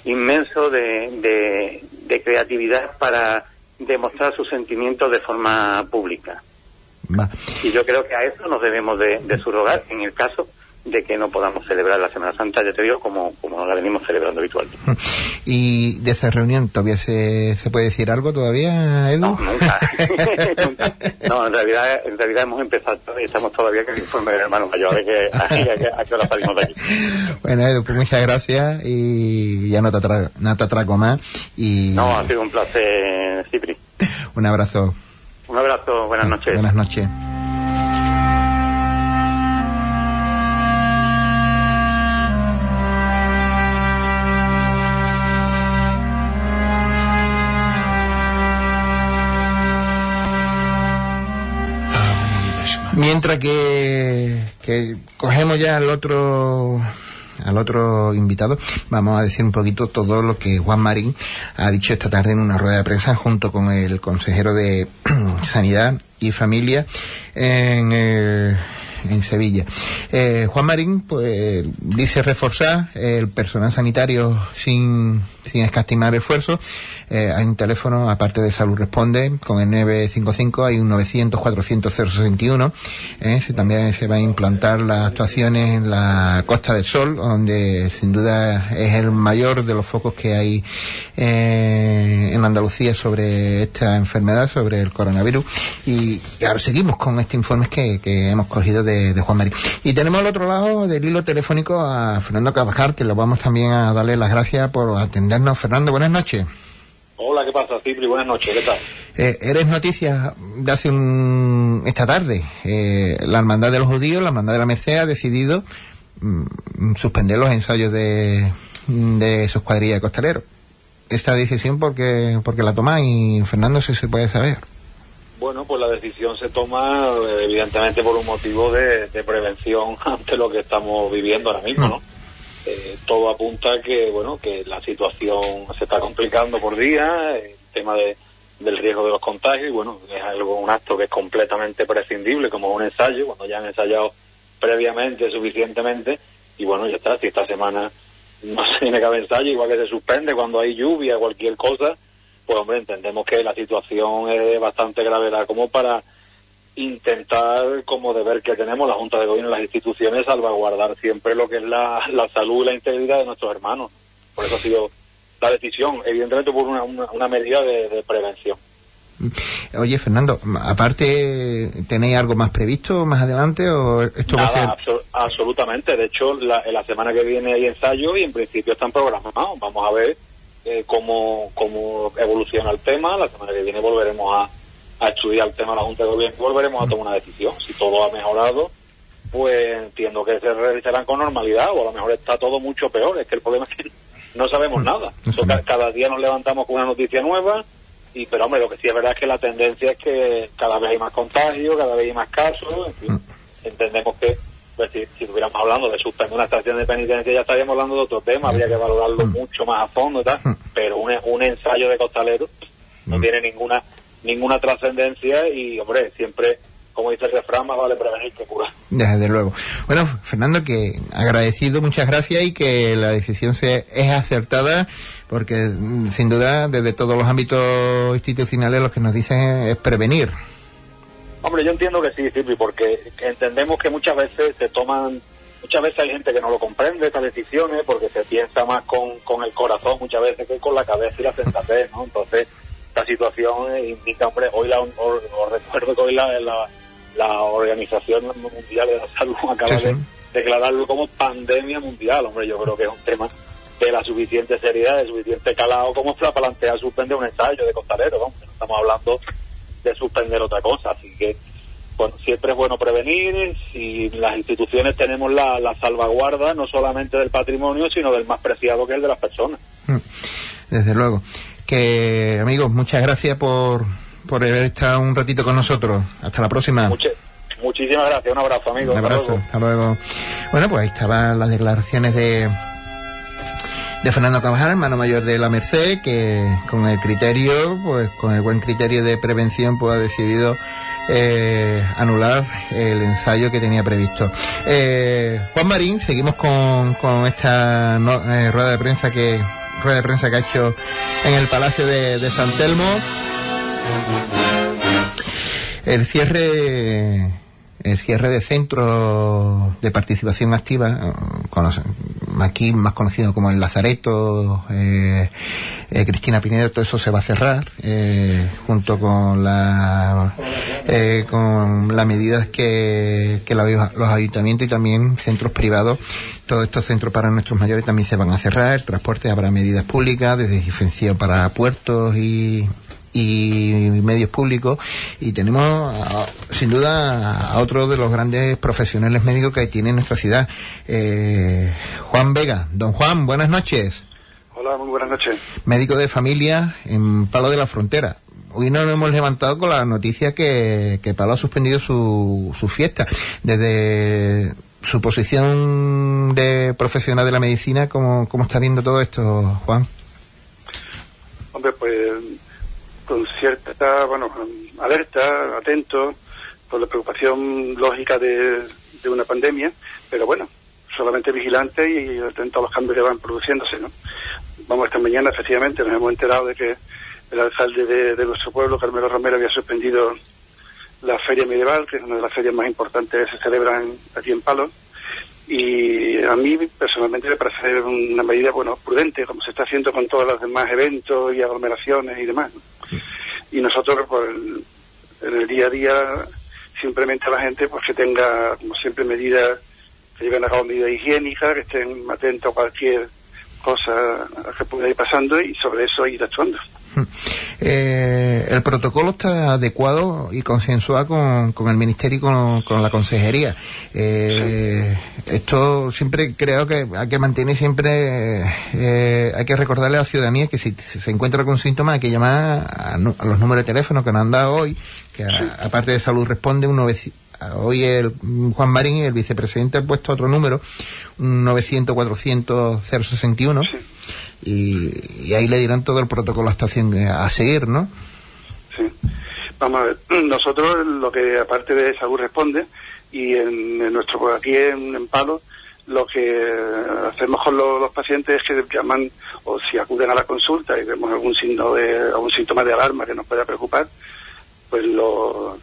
inmenso de, de, creatividad para demostrar sus sentimientos de forma pública. Y yo creo que a eso nos debemos de, de subrogar en el caso de que no podamos celebrar la Semana Santa, ya te digo, como, como la venimos celebrando habitualmente. [LAUGHS] ¿Y de esa reunión todavía se, se puede decir algo todavía, Edu? No, nunca. [LAUGHS] [LAUGHS] No, en realidad, en realidad hemos empezado y estamos todavía que el informe del hermano mayor, de que a, qué hora salimos de aquí. Bueno, Edu, pues muchas gracias y ya no te, no te atraco más. Y... No, ha sido un placer, Cipri. un abrazo. Un abrazo, buenas noches. Buenas noches. Mientras que, que cogemos ya al otro al otro invitado, vamos a decir un poquito todo lo que Juan Marín ha dicho esta tarde en una rueda de prensa junto con el consejero de [CLEARS THROAT] Sanidad y Familia en, en Sevilla. Eh, Juan Marín pues, dice reforzar el personal sanitario sin, sin escatimar esfuerzos eh, hay un teléfono, aparte de Salud Responde, con el 955 hay un 900 400 061. Eh, también se va a implantar las actuaciones en la Costa del Sol, donde sin duda es el mayor de los focos que hay eh, en Andalucía sobre esta enfermedad, sobre el coronavirus. Y, ahora seguimos con este informe que, hemos cogido de, Juan María. Y tenemos al otro lado del hilo telefónico a Fernando Carvajal, que lo vamos también a darle las gracias por atendernos. Fernando, buenas noches. Hola, ¿qué pasa, Cipri? Buenas noches, ¿qué tal? Eh, eres noticia de hace un... esta tarde. Eh, la Hermandad de los Judíos, la Hermandad de la Merced ha decidido mm, suspender los ensayos de, de sus cuadrillas de costaleros. Esta decisión, porque porque la toma y Fernando, si se puede saber. Bueno, pues la decisión se toma eh, evidentemente por un motivo de, prevención [LAUGHS] ante lo que estamos viviendo ahora mismo, ¿no? Eh, todo apunta que, bueno, que la situación se está complicando por día, el tema de, del riesgo de los contagios, y bueno, es algo, un acto que es completamente prescindible, como un ensayo, cuando ya han ensayado previamente suficientemente, y bueno, ya está, si esta semana no se [LAUGHS] tiene que haber ensayo, igual que se suspende cuando hay lluvia, cualquier cosa, pues hombre, entendemos que la situación es bastante grave como para intentar, como deber que tenemos la Junta de Gobierno y las instituciones, salvaguardar siempre lo que es la, salud y la integridad de nuestros hermanos. Por eso ha sido la decisión, evidentemente por una, una, medida de, prevención. Oye, Fernando, aparte, ¿tenéis algo más previsto más adelante o esto va a ser...? absolutamente. De hecho, la, la semana que viene hay ensayo y en principio están programados. Vamos a ver eh, cómo, cómo evoluciona el tema. La semana que viene volveremos a, a estudiar el tema de la Junta de Gobierno y volveremos a tomar una decisión. Si todo ha mejorado, pues entiendo que se realizarán con normalidad o a lo mejor está todo mucho peor. Es que el problema es que [LAUGHS] no sabemos mm, nada. cada día nos levantamos con una noticia nueva y pero hombre, lo que sí es verdad es que la tendencia es que cada vez hay más contagios, cada vez hay más casos, en fin, mm. entendemos que pues si, estuviéramos hablando de suspender una estación de penitencia ya estaríamos hablando de otro tema, habría que valorarlo mm. mucho más a fondo y tal, pero un, un ensayo de costalero no tiene ninguna ninguna trascendencia y, hombre, siempre, como dice el refrán, más vale prevenir que curar. Desde luego. Bueno, Fernando, que agradecido, muchas gracias y que la decisión se, es acertada porque, mm, sin duda, desde todos los ámbitos institucionales lo que nos dicen es, prevenir. Hombre, yo entiendo que sí, sí, porque entendemos que muchas veces se toman muchas veces hay gente que no lo comprende estas decisiones porque se piensa más con, con el corazón muchas veces que con la cabeza y la sensatez, ¿no? Entonces, esta situación indica, hombre, hoy la, os, recuerdo que hoy la, la, Organización Mundial de la Salud [LAUGHS] acaba de declararlo como pandemia mundial, hombre, yo creo que es un tema de la suficiente seriedad, de suficiente calado como para plantear suspender un ensayo de costalero, no estamos hablando de suspender otra cosa, así que bueno, siempre es bueno prevenir, si las instituciones tenemos la, la salvaguarda no solamente del patrimonio, sino del más preciado que es el de las personas. Mm, desde luego que amigos, muchas gracias por, por haber estado un ratito con nosotros. Hasta la próxima. muchísimas gracias, un abrazo amigos. Un abrazo, hasta luego. Bueno, pues ahí estaban las declaraciones de de Fernando Cabajal, hermano mayor de la Merced, que con el criterio, pues con el buen criterio de prevención, pues ha decidido eh, anular el ensayo que tenía previsto. Eh, Juan Marín, seguimos con, con esta eh, rueda de prensa que rueda de prensa que ha hecho en el Palacio de, San Telmo. El cierre el cierre de centros de participación activa, aquí más conocido como el Lazareto, eh, eh, Cristina Pinedo, todo eso se va a cerrar, eh, junto con la con las medidas que, que los ayuntamientos y también centros privados todos estos centros para nuestros mayores también se van a cerrar, transporte habrá medidas públicas, desde diferencia para puertos y, medios públicos y tenemos sin duda a otro de los grandes profesionales médicos que tiene nuestra ciudad, eh, Juan Vega. Don Juan, buenas noches. Hola, muy buenas noches. Médico de familia en Palo de la Frontera. Hoy nos hemos levantado con la noticia que, que Palo ha suspendido su, su fiesta. Desde su posición de profesional de la medicina, ¿cómo, cómo está viendo todo esto, Juan? Hombre, pues con cierta, bueno, alerta, atento, por la preocupación lógica de, de una pandemia, pero bueno, solamente vigilante y atento a los cambios que van produciéndose, ¿no? Vamos, esta mañana efectivamente nos hemos enterado de que el alcalde de, de nuestro pueblo, Carmelo Romero, había suspendido la feria medieval, que es una de las ferias más importantes que se celebran aquí en Palos. Y a mí personalmente me parece una medida bueno prudente, como se está haciendo con todos los demás eventos y aglomeraciones y demás. Y nosotros, pues, en el día a día, simplemente a la gente pues que tenga, como siempre, medidas, que lleven a cabo medidas higiénicas, que estén atentos a cualquier cosa que pueda ir pasando y sobre eso ir actuando. [LAUGHS] Eh, el protocolo está adecuado y consensuado con, con el Ministerio y con, la Consejería. Eh, Esto siempre creo que hay que mantener siempre, eh, hay que recordarle a la ciudadanía que si se encuentra con síntomas hay que llamar a, a los números de teléfono que nos han dado hoy, que aparte de salud responde un 900 Hoy el mm, Juan Marín, el vicepresidente, ha puesto otro número, un 900-400-061, y, ahí le dirán todo el protocolo hasta a seguir, ¿no? Sí. Vamos a ver, [CLEARS THROAT] nosotros lo que aparte de salud responde y en, nuestro aquí en, en Palo lo que hacemos con los, los pacientes es que llaman o si acuden a la consulta y vemos algún signo de algún síntoma de alarma que nos pueda preocupar, pues lo,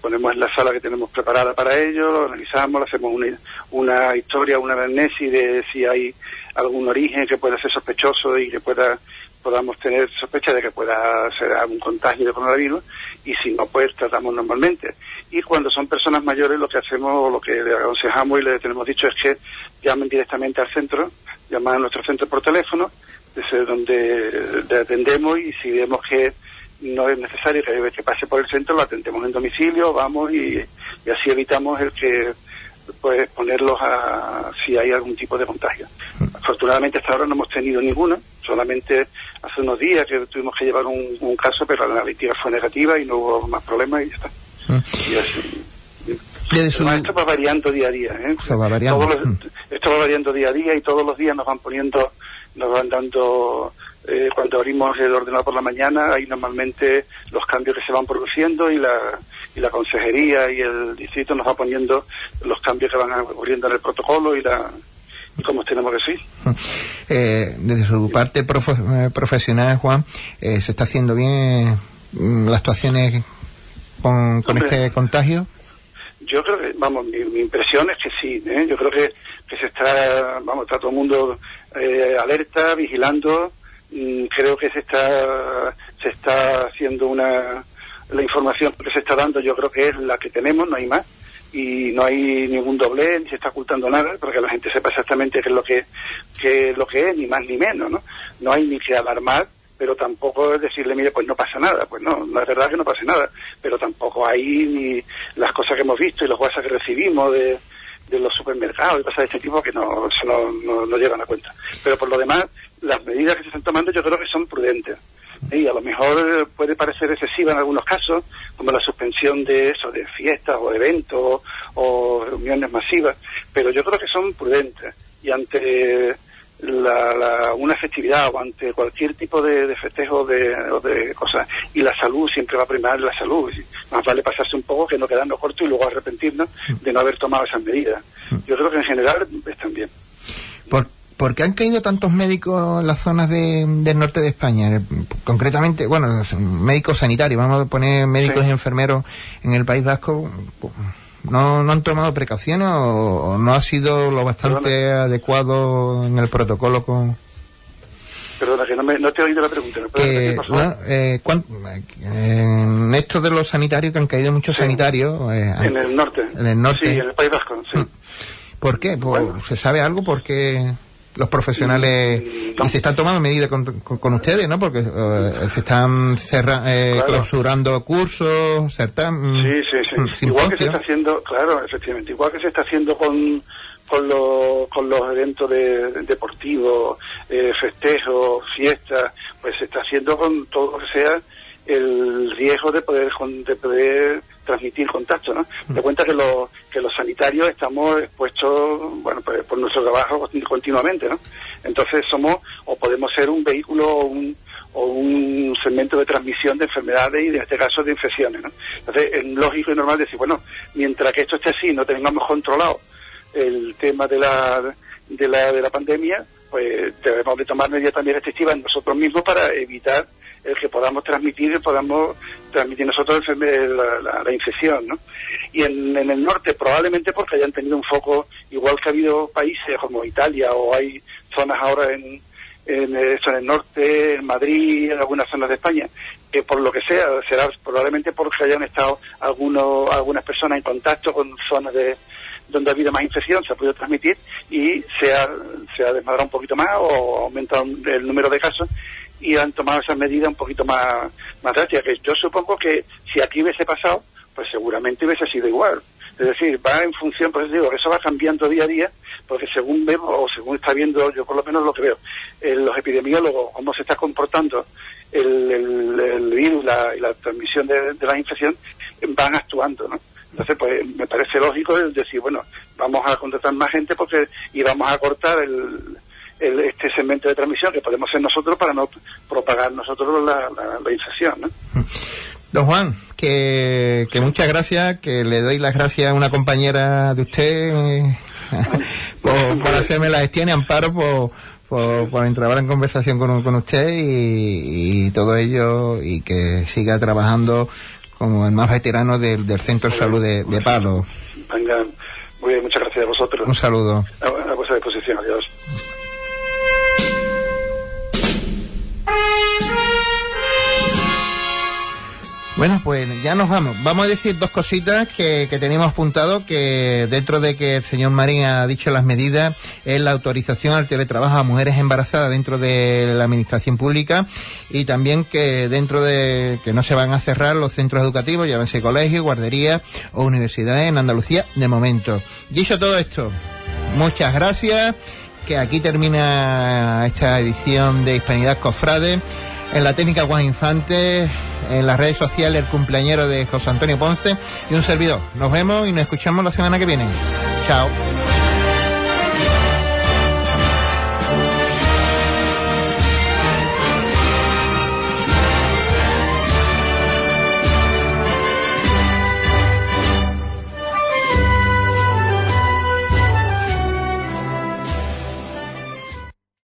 ponemos en la sala que tenemos preparada para ello, lo analizamos, le hacemos una, una historia, una anamnesis de si hay algún origen que pueda ser sospechoso y que pueda podamos tener sospecha de que pueda ser algún contagio de coronavirus y si no pues tratamos normalmente. Y cuando son personas mayores lo que hacemos lo que le aconsejamos y le tenemos dicho es que llamen directamente al centro llaman a nuestro centro por teléfono desde donde le atendemos y si vemos que no es necesario que, que pase por el centro lo atendemos en domicilio vamos y, y así evitamos el que pues ponerlos a si hay algún tipo de contagio. Afortunadamente hasta ahora no hemos tenido ninguno, solamente hace unos días que tuvimos que llevar un, un caso, pero la analítica fue negativa y no hubo más problemas y ya está. Y así. Desde su- Además, esto va variando día a día. ¿eh? Se va variando. Todos los- Mm. esto va variando día a día y todos los días nos van poniendo, nos van dando, eh, cuando abrimos el ordenador por la mañana, hay normalmente los cambios que se van produciendo y la, y la consejería y el distrito nos va poniendo los cambios que van ocurriendo en el protocolo y la y cómo tenemos que seguir. [LAUGHS] Eh, desde su parte profo- eh, profesional, Juan, eh, ¿se está haciendo bien mm, las actuaciones con, con Hombre. este contagio? Yo creo que, vamos, mi, mi impresión es que sí, ¿eh? yo creo que, que se está, vamos, está todo el mundo eh, alerta, vigilando, creo que se está, se está haciendo una, la información que se está dando yo creo que es la que tenemos, no hay más, y no hay ningún doble, ni se está ocultando nada, para que la gente sepa exactamente qué es lo que, qué es lo que es, ni más ni menos, ¿no? No hay ni que alarmar, pero tampoco es decirle, mire, pues no pasa nada, pues no, es verdad que no pase nada, pero tampoco hay ni las cosas que hemos visto y los WhatsApp que recibimos de, de los supermercados y cosas de este tipo que no, no, no, no llevan a cuenta. Pero por lo demás, las medidas que se están tomando yo creo que son prudentes. Y a lo mejor puede parecer excesiva en algunos casos, como la suspensión de eso, de fiestas o eventos o reuniones masivas, pero yo creo que son prudentes. Y ante la, la- una festividad o ante cualquier tipo de, de festejo de, o de cosas, y la salud siempre va a primar la salud. Más vale pasarse un poco que no quedarnos cortos y luego arrepentirnos de no haber tomado esas medidas. Yo creo que en general están bien. ¿Por, por qué han caído tantos médicos en las zonas de- del norte de España? Eh, Concretamente, bueno, médicos sanitarios, vamos a poner médicos Sí. y enfermeros en el País Vasco. ¿No, no han tomado precauciones o, o no ha sido lo bastante adecuado en el protocolo con, Perdona, que no, me, no te he oído la pregunta. Eh, cuán- eh, en esto de los sanitarios, que han caído muchos Sí. sanitarios eh, En el norte. en el norte. Sí, en el País Vasco, sí. ¿Por qué? Bueno. ¿Se sabe algo? Porque los profesionales y se están tomando medidas con, con- con ustedes, ¿no? Porque eh, se están cerra, eh, Claro. clausurando cursos, certam- Sí, sí, sí. mm, Igual que se está haciendo, claro, efectivamente, igual que se está haciendo con, con, los, con los eventos de, deportivos, eh, festejos, fiestas, pues se está haciendo con todo lo que sea el riesgo de poder de poder transmitir contacto, ¿no? Te cuenta que los que los sanitarios estamos expuestos, bueno, pues por nuestro trabajo continu- continuamente, ¿no? Entonces somos o podemos ser un vehículo o un o un segmento de transmisión de enfermedades y en este caso de infecciones, ¿no? Entonces es lógico y normal decir, bueno, mientras que esto esté así, no tengamos controlado el tema de la de la de la pandemia, pues debemos de tomar medidas también restrictivas nosotros mismos para evitar el que podamos transmitir y podamos transmitir nosotros la, la, infección, ¿no? Y en, el norte probablemente porque hayan tenido un foco, igual que ha habido países como Italia o hay zonas ahora en, en, eso, en el norte, en Madrid, en algunas zonas de España, que por lo que sea, será probablemente porque hayan estado algunos, algunas personas en contacto con zonas de donde ha habido más infección, se ha podido transmitir y se ha, se ha desmadrado un poquito más o aumentado el número de casos y han tomado esas medidas un poquito más, más drásticas. Que yo supongo que si aquí hubiese pasado, pues seguramente hubiese sido igual. Es decir, va en función, pues digo, eso va cambiando día a día, porque según vemos, o según está viendo, yo por lo menos lo que veo, eh, los epidemiólogos, cómo se está comportando el, el, virus la, y la transmisión de, de, la infección, van actuando, ¿no? Entonces, pues me parece lógico decir, bueno, vamos a contratar más gente porque y vamos a cortar el, el, este segmento de transmisión que podemos hacer nosotros para no propagar nosotros la, la, la infección. ¿no? Don Juan, que, que, muchas gracias, que le doy las gracias a una compañera de usted [LAUGHS] por, [LAUGHS] por, hacerme la gestión y amparo por, por, por entrar en conversación con, con usted y, y, todo ello y que siga trabajando como el más veterano del, del Centro de Salud de, de Palo. Venga, muy bien, muchas gracias a vosotros. Un saludo. A, a vuestra disposición, adiós. Bueno, pues ya nos vamos. Vamos a decir dos cositas que, teníamos apuntado, que dentro de que el señor Marín ha dicho las medidas, es la autorización al teletrabajo a mujeres embarazadas dentro de la administración pública y también que dentro de que no se van a cerrar los centros educativos, llámense colegios, guarderías o universidades en Andalucía de momento. Dicho todo esto, muchas gracias, que aquí termina esta edición de Hispanidad Cofrade. En la técnica Juan Infante, en las redes sociales el cumpleañero de José Antonio Ponce y un servidor. Nos vemos y nos escuchamos la semana que viene. Chao.